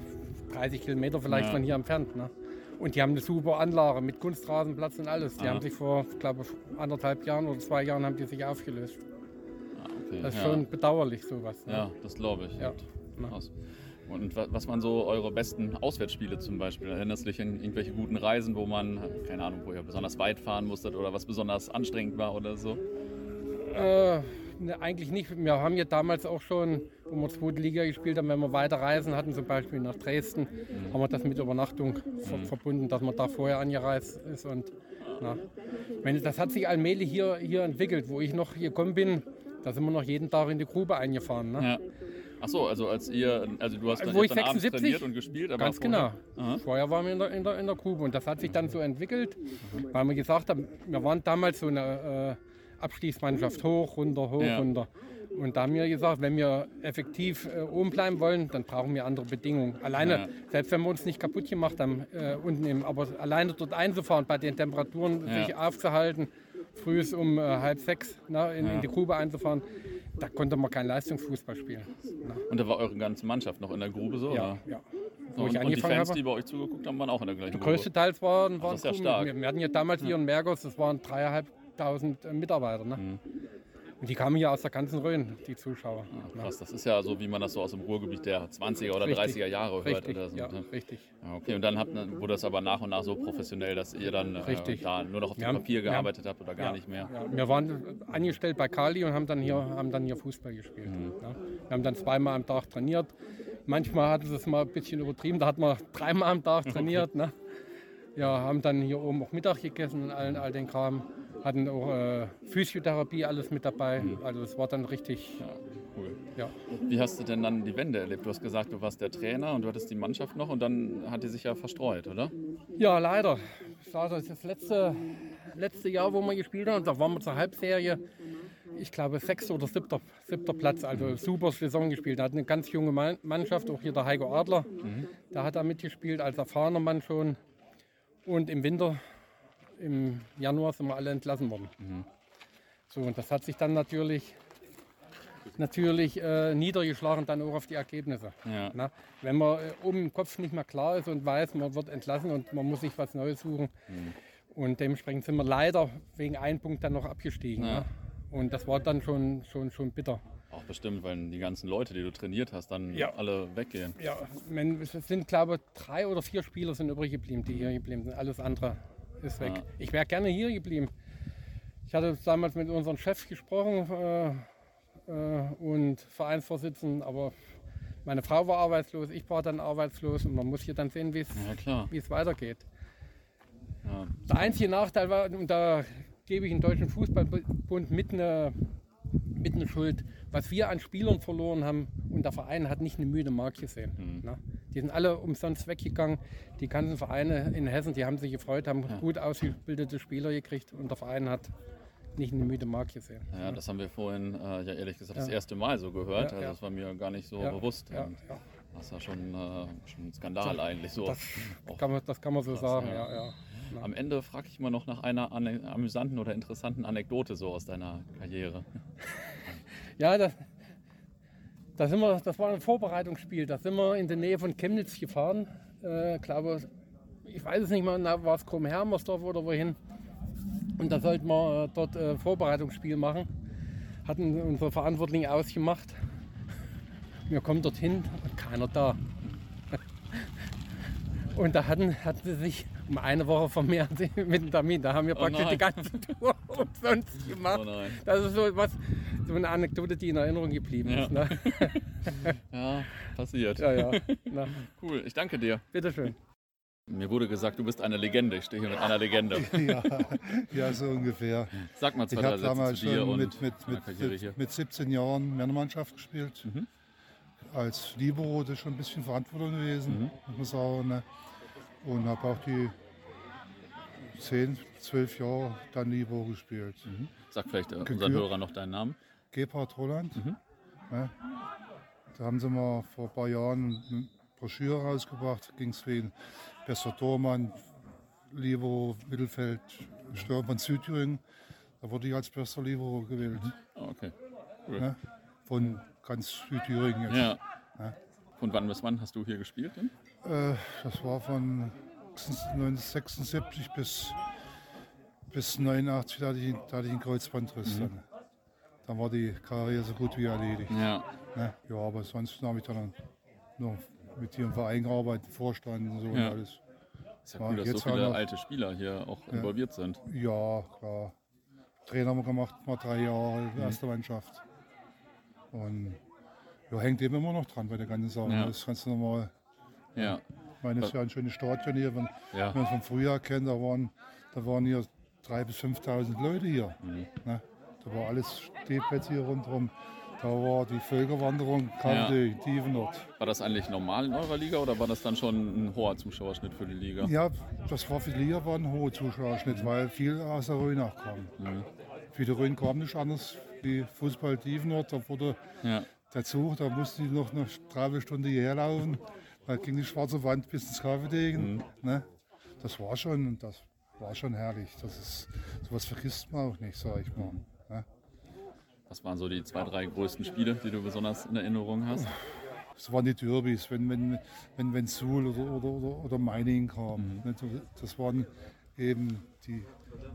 [SPEAKER 4] 30 Kilometer vielleicht ja. von hier entfernt. Ne? Und die haben eine super Anlage mit Kunstrasenplatz und alles. Die Aha. haben sich vor, glaube ich, anderthalb Jahren oder zwei Jahren haben die sich aufgelöst. Ah, okay. Das ist ja. schon bedauerlich sowas.
[SPEAKER 1] Ne? Ja, das glaube ich. Ja. Und, was waren so eure besten Auswärtsspiele zum Beispiel? Erinnerst du dich an irgendwelche guten Reisen, wo man, keine Ahnung, wo ihr besonders weit fahren musstet oder was besonders anstrengend war oder so?
[SPEAKER 4] Äh, ne, eigentlich nicht. Wir haben ja damals auch schon, wo wir zweite Liga gespielt haben, wenn wir weiter reisen hatten, zum Beispiel nach Dresden, mhm. haben wir das mit Übernachtung mhm. verbunden, dass man da vorher angereist ist. Und na, meine, das hat sich allmählich hier, hier entwickelt. Wo ich noch gekommen bin, da sind wir noch jeden Tag in die Grube eingefahren. Ne? Ja.
[SPEAKER 1] Ach so, also als ihr, also du hast
[SPEAKER 4] dann, Wo ich
[SPEAKER 1] dann
[SPEAKER 4] 76,
[SPEAKER 1] trainiert und gespielt,
[SPEAKER 4] aber ganz vorher, genau. Aha. Vorher waren wir in der, in, der, in der Grube und das hat sich dann so entwickelt, weil wir gesagt haben, wir waren damals so eine äh, Abstiegsmannschaft hoch, runter, hoch, ja. runter. Und da haben wir gesagt, wenn wir effektiv äh, oben bleiben wollen, dann brauchen wir andere Bedingungen. Alleine, ja. selbst wenn wir uns nicht kaputt gemacht haben, äh, unten im, aber alleine dort einzufahren, bei den Temperaturen ja. sich aufzuhalten, früh um äh, halb sechs ne, na, in, ja. in, die Grube einzufahren, da konnte man kein Leistungsfußball spielen.
[SPEAKER 1] Na. Und da war eure ganze Mannschaft noch in der Grube so?
[SPEAKER 4] Ja, ja.
[SPEAKER 1] So, und, und, die Fans, habe, die bei euch zugeguckt haben, waren auch in der gleichen
[SPEAKER 4] Größte Gruppe? Waren,
[SPEAKER 1] waren Ach, das ist ja stark.
[SPEAKER 4] Wir, wir, hatten ja damals hier in Mergos, das waren dreieinhalb 1000 äh, Mitarbeiter. Ne? Mhm. Und die kamen hier aus der ganzen Rhön, die Zuschauer.
[SPEAKER 1] Ah, ja, krass, ne? das ist ja so, wie man das so aus dem Ruhrgebiet der 20er oder richtig, 30er Jahre hört.
[SPEAKER 4] Richtig,
[SPEAKER 1] so.
[SPEAKER 4] ja, ne? richtig.
[SPEAKER 1] Ah, okay, und dann habt, wurde das aber nach und nach so professionell, dass ihr dann äh, da nur noch auf dem Papier gearbeitet habt oder gar nicht mehr.
[SPEAKER 4] Wir waren angestellt bei Kali und haben dann hier, haben dann hier Fußball gespielt. Mhm. Ne? Wir haben dann zweimal am Tag trainiert. Manchmal hat sie es mal ein bisschen übertrieben, da hat man (laughs) dreimal am Tag trainiert. Okay. Ne? Ja, haben dann hier oben auch Mittag gegessen und allen, all den Kram hatten auch äh, Physiotherapie alles mit dabei. Mhm. Also es war dann richtig. Ja,
[SPEAKER 1] cool. Ja. Wie hast du denn dann die Wende erlebt? Du hast gesagt, du warst der Trainer und du hattest die Mannschaft noch und dann hat die sich ja verstreut, oder?
[SPEAKER 4] Ja, leider. Das war das letzte, letzte Jahr, wo wir gespielt haben. Da waren wir zur Halbserie. Ich glaube, sechster oder siebter, siebter Platz. Also super Saison gespielt. Da hat eine ganz junge Mannschaft, auch hier der Heiko Adler. Mhm. Der hat da mitgespielt als erfahrener Mann schon. Und im Winter im Januar sind wir alle entlassen worden. Mhm. So, und das hat sich dann natürlich, natürlich äh, niedergeschlagen dann auch auf die Ergebnisse. Ja. Na, wenn man äh, oben im Kopf nicht mehr klar ist und weiß, man wird entlassen und man muss sich was Neues suchen. Mhm. Und dementsprechend sind wir leider wegen einem Punkt dann noch abgestiegen. Ja. Und das war dann schon, schon, schon bitter.
[SPEAKER 1] Auch bestimmt, weil die ganzen Leute, die du trainiert hast, dann ja. alle weggehen.
[SPEAKER 4] Ja, es sind, glaube ich, drei oder vier Spieler sind übrig geblieben, die hier geblieben sind. Alles andere ist weg. Ja. Ich wäre gerne hier geblieben. Ich hatte damals mit unseren Chefs gesprochen äh, äh, und Vereinsvorsitzenden, aber meine Frau war arbeitslos, ich war dann arbeitslos und man muss hier dann sehen, wie
[SPEAKER 1] ja,
[SPEAKER 4] es weitergeht. Ja. Der einzige Nachteil war, und da gebe ich den Deutschen Fußballbund mit eine, mit eine Schuld, was wir an Spielern verloren haben und der Verein hat nicht eine müde Mark gesehen. Mhm. Ne? Die sind alle umsonst weggegangen. Die ganzen Vereine in Hessen, die haben sich gefreut, haben ja. gut ausgebildete Spieler gekriegt und der Verein hat nicht eine müde Mark gesehen.
[SPEAKER 1] Ja, das haben wir vorhin äh, ja ehrlich gesagt das erste Mal so gehört. also das war mir gar nicht so bewusst. Ja, Das ist ja schon, äh, schon ein Skandal so, eigentlich so.
[SPEAKER 4] Das, kann man, das kann man so krass, sagen, ja. ja.
[SPEAKER 1] Am Ende frage ich mal noch nach einer amüsanten oder interessanten Anekdote so aus deiner Karriere. (laughs)
[SPEAKER 4] ja, das, da sind wir, das war ein Vorbereitungsspiel. Da sind wir in der Nähe von Chemnitz gefahren. Äh, glaube, ich weiß es nicht mehr, war es Krumm-Hermersdorf oder wohin. Und da sollten wir äh, dort äh, Vorbereitungsspiel machen. Hatten unsere Verantwortlichen ausgemacht. Wir kommen dorthin und keiner da. (laughs) Und da hatten, hatten sie sich um eine Woche vermehrt (laughs) mit dem Termin. Da haben wir oh praktisch oh die ganze Tour (laughs) umsonst gemacht. Oh das ist so, was, so eine Anekdote, die in Erinnerung geblieben ja. ist. Ne? (laughs)
[SPEAKER 1] ja, passiert.
[SPEAKER 4] Ja, ja.
[SPEAKER 1] Cool, ich danke dir.
[SPEAKER 4] Bitteschön.
[SPEAKER 1] Mir wurde gesagt, du bist eine Legende. Ich stehe hier mit einer Legende. (laughs)
[SPEAKER 5] ja, ja, so ungefähr.
[SPEAKER 1] Sag mal zwei,
[SPEAKER 5] ich habe damals schon mit, mit, mit, mit, 17 Jahren Männermannschaft gespielt. Mhm. Als Libero das ist schon ein bisschen Verantwortung gewesen, mhm. muss man sagen. Ne? Und habe auch die 10, 12 Jahre dann Libero gespielt. Mhm.
[SPEAKER 1] Sag vielleicht äh, unseren Hörer noch deinen Namen.
[SPEAKER 5] Gebhard Roland. Mhm. Ne? Da haben sie mal vor ein paar Jahren eine Broschüre rausgebracht, ging es wie bester Tormann, Libero, Mittelfeld, Stürmer von Südthüringen. Da wurde ich als bester Libero gewählt. Mhm.
[SPEAKER 1] Ah, okay. Cool. Ja,
[SPEAKER 5] von ganz Südthüringen jetzt.
[SPEAKER 1] Ja. ja. Von wann bis wann hast du hier gespielt?
[SPEAKER 5] Äh, das war von 1976 bis, bis 89, da hatte ich, da hatte ich einen Kreuzbandriss. Mhm. Dann. Dann war die Karriere so gut wie erledigt.
[SPEAKER 1] Ja,
[SPEAKER 5] ja, ja aber sonst habe ich dann noch mit hier im Verein gearbeitet, Vorstand und so
[SPEAKER 1] ja.
[SPEAKER 5] und alles.
[SPEAKER 1] Ist ja cool, dass so viele noch, alte Spieler hier auch ja, involviert sind.
[SPEAKER 5] Ja, klar. Trainer haben wir gemacht, mal drei Jahre, mhm. erste Mannschaft. Und ja, hängt eben immer noch dran bei der ganzen Sache. Ja. Das kannst du nochmal.
[SPEAKER 1] Ja.
[SPEAKER 5] Ich meine, es ist ja ein schönes Stadion hier. Wenn, ja. wenn man vom Frühjahr kennt, da waren, da waren hier 3.000 bis 5.000 Leute hier. Mhm. Ne? Da war alles Stehplätze hier rundherum. Da war die Völkerwanderung, kam ja. tiefen Nord.
[SPEAKER 1] War das eigentlich normal in eurer Liga oder war das dann schon ein hoher Zuschauerschnitt für die Liga?
[SPEAKER 5] Ja, das war für die Liga war ein hoher Zuschauerschnitt, weil viel aus der Rhön kam. Mhm. Für die Rhön kam nicht anders wie Fußball Tiefenort. Da wurde ja. dazu, da musste ich noch eine Dreiviertelstunde hierher laufen. Da ging die schwarze Wand bis ins Kaffeedegen. Mhm. Ne? Das war schon, das war schon herrlich. Das ist, sowas vergisst man auch nicht, sag ich mal. Ne?
[SPEAKER 1] Was waren so die zwei, drei größten Spiele, die du besonders in Erinnerung hast?
[SPEAKER 5] Es waren die Derbys, wenn, wenn, wenn, wenn Suhl oder, oder, oder, oder Meining kam. Mhm. Das waren eben die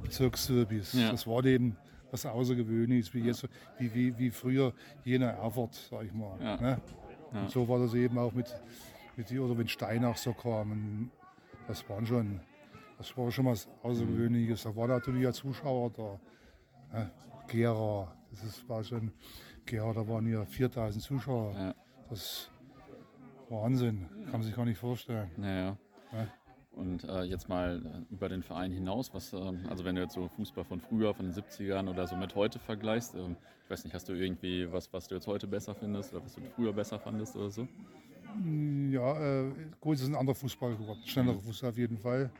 [SPEAKER 5] Bezirksderbys. Ja. Das war eben was Außergewöhnliches, wie, jetzt, wie, wie, wie früher jener Erfurt, sag ich mal. Ja. Ne? Ja. Und so war das eben auch mit, mit die, oder wenn Steinach so kam. Das waren schon, das war schon was Außergewöhnliches. Da waren natürlich ja Zuschauer da. Ne? Gera, das ist, war schon, Gera, da waren ja 4000 Zuschauer. Ja. Das ist Wahnsinn, kann man sich gar nicht vorstellen.
[SPEAKER 1] Naja. Ja. Und äh, jetzt mal äh, über den Verein hinaus, was, äh, also wenn du jetzt so Fußball von früher, von den 70ern oder so mit heute vergleichst, äh, ich weiß nicht, hast du irgendwie was, was du jetzt heute besser findest oder was du früher besser fandest oder so?
[SPEAKER 5] Ja, äh, gut, es ist ein anderer Fußball geworden, schnellerer Fußball auf jeden Fall.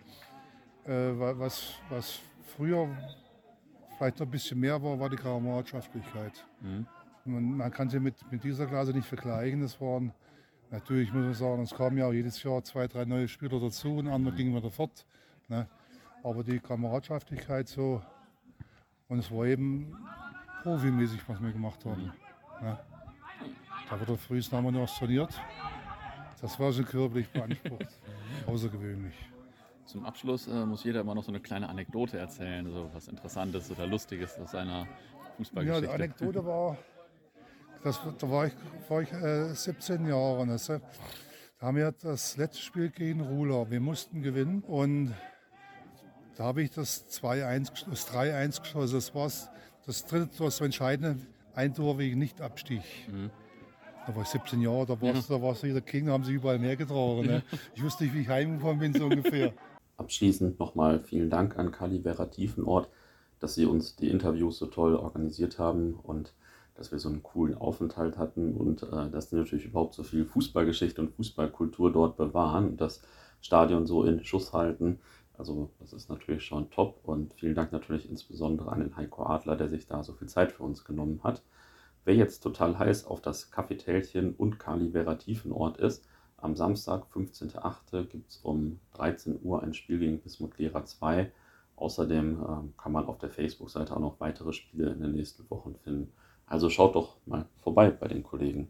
[SPEAKER 5] Äh, was, was früher vielleicht noch ein bisschen mehr war, war die Kameradschaftlichkeit. Mhm. Man, man, kann sie mit, mit dieser Klasse nicht vergleichen. Das waren natürlich, muss man sagen, es kamen ja auch jedes Jahr zwei, drei neue Spieler dazu und andere gingen wieder fort. Ne? Aber die Kameradschaftlichkeit so, und es war eben profimäßig, was wir gemacht haben. Mhm. Ne? Da wurde frühest haben wir noch trainiert. Das war schon körperlich beansprucht. (laughs) Außergewöhnlich.
[SPEAKER 1] Zum Abschluss äh, muss jeder immer noch so eine kleine Anekdote erzählen, so was Interessantes oder Lustiges aus seiner Fußballgeschichte.
[SPEAKER 5] Ja, die Anekdote war, das, da war ich, war ich äh, 17 Jahre. Ne? Da haben wir das letzte Spiel gegen Ruler. Wir mussten gewinnen und Da habe ich das 2-1, das 3-1 geschossen. Das war das dritte Tor, das entscheidende. Ein Tor wegen Nicht-Abstieg. Mhm. Da war ich 17 Jahre, da war es ja. da wieder King, da haben sie überall mehr getragen. Ne? Ich wusste nicht, wie ich heimgekommen bin, so ungefähr. (laughs)
[SPEAKER 1] Abschließend nochmal vielen Dank an Kali Tiefenort, dass Sie uns die Interviews so toll organisiert haben und dass wir so einen coolen Aufenthalt hatten und äh, dass die natürlich überhaupt so viel Fußballgeschichte und Fußballkultur dort bewahren und das Stadion so in Schuss halten. Also das ist natürlich schon top und vielen Dank natürlich insbesondere an den Heiko Adler, der sich da so viel Zeit für uns genommen hat. Wer jetzt total heiß auf das Kaffeetälchen und Kali Vera Tiefenort ist, am Samstag, 15.08. gibt es um 13 Uhr ein Spiel gegen Bismut Lehrer 2. Außerdem äh, kann man auf der Facebook-Seite auch noch weitere Spiele in den nächsten Wochen finden. Also schaut doch mal vorbei bei den Kollegen.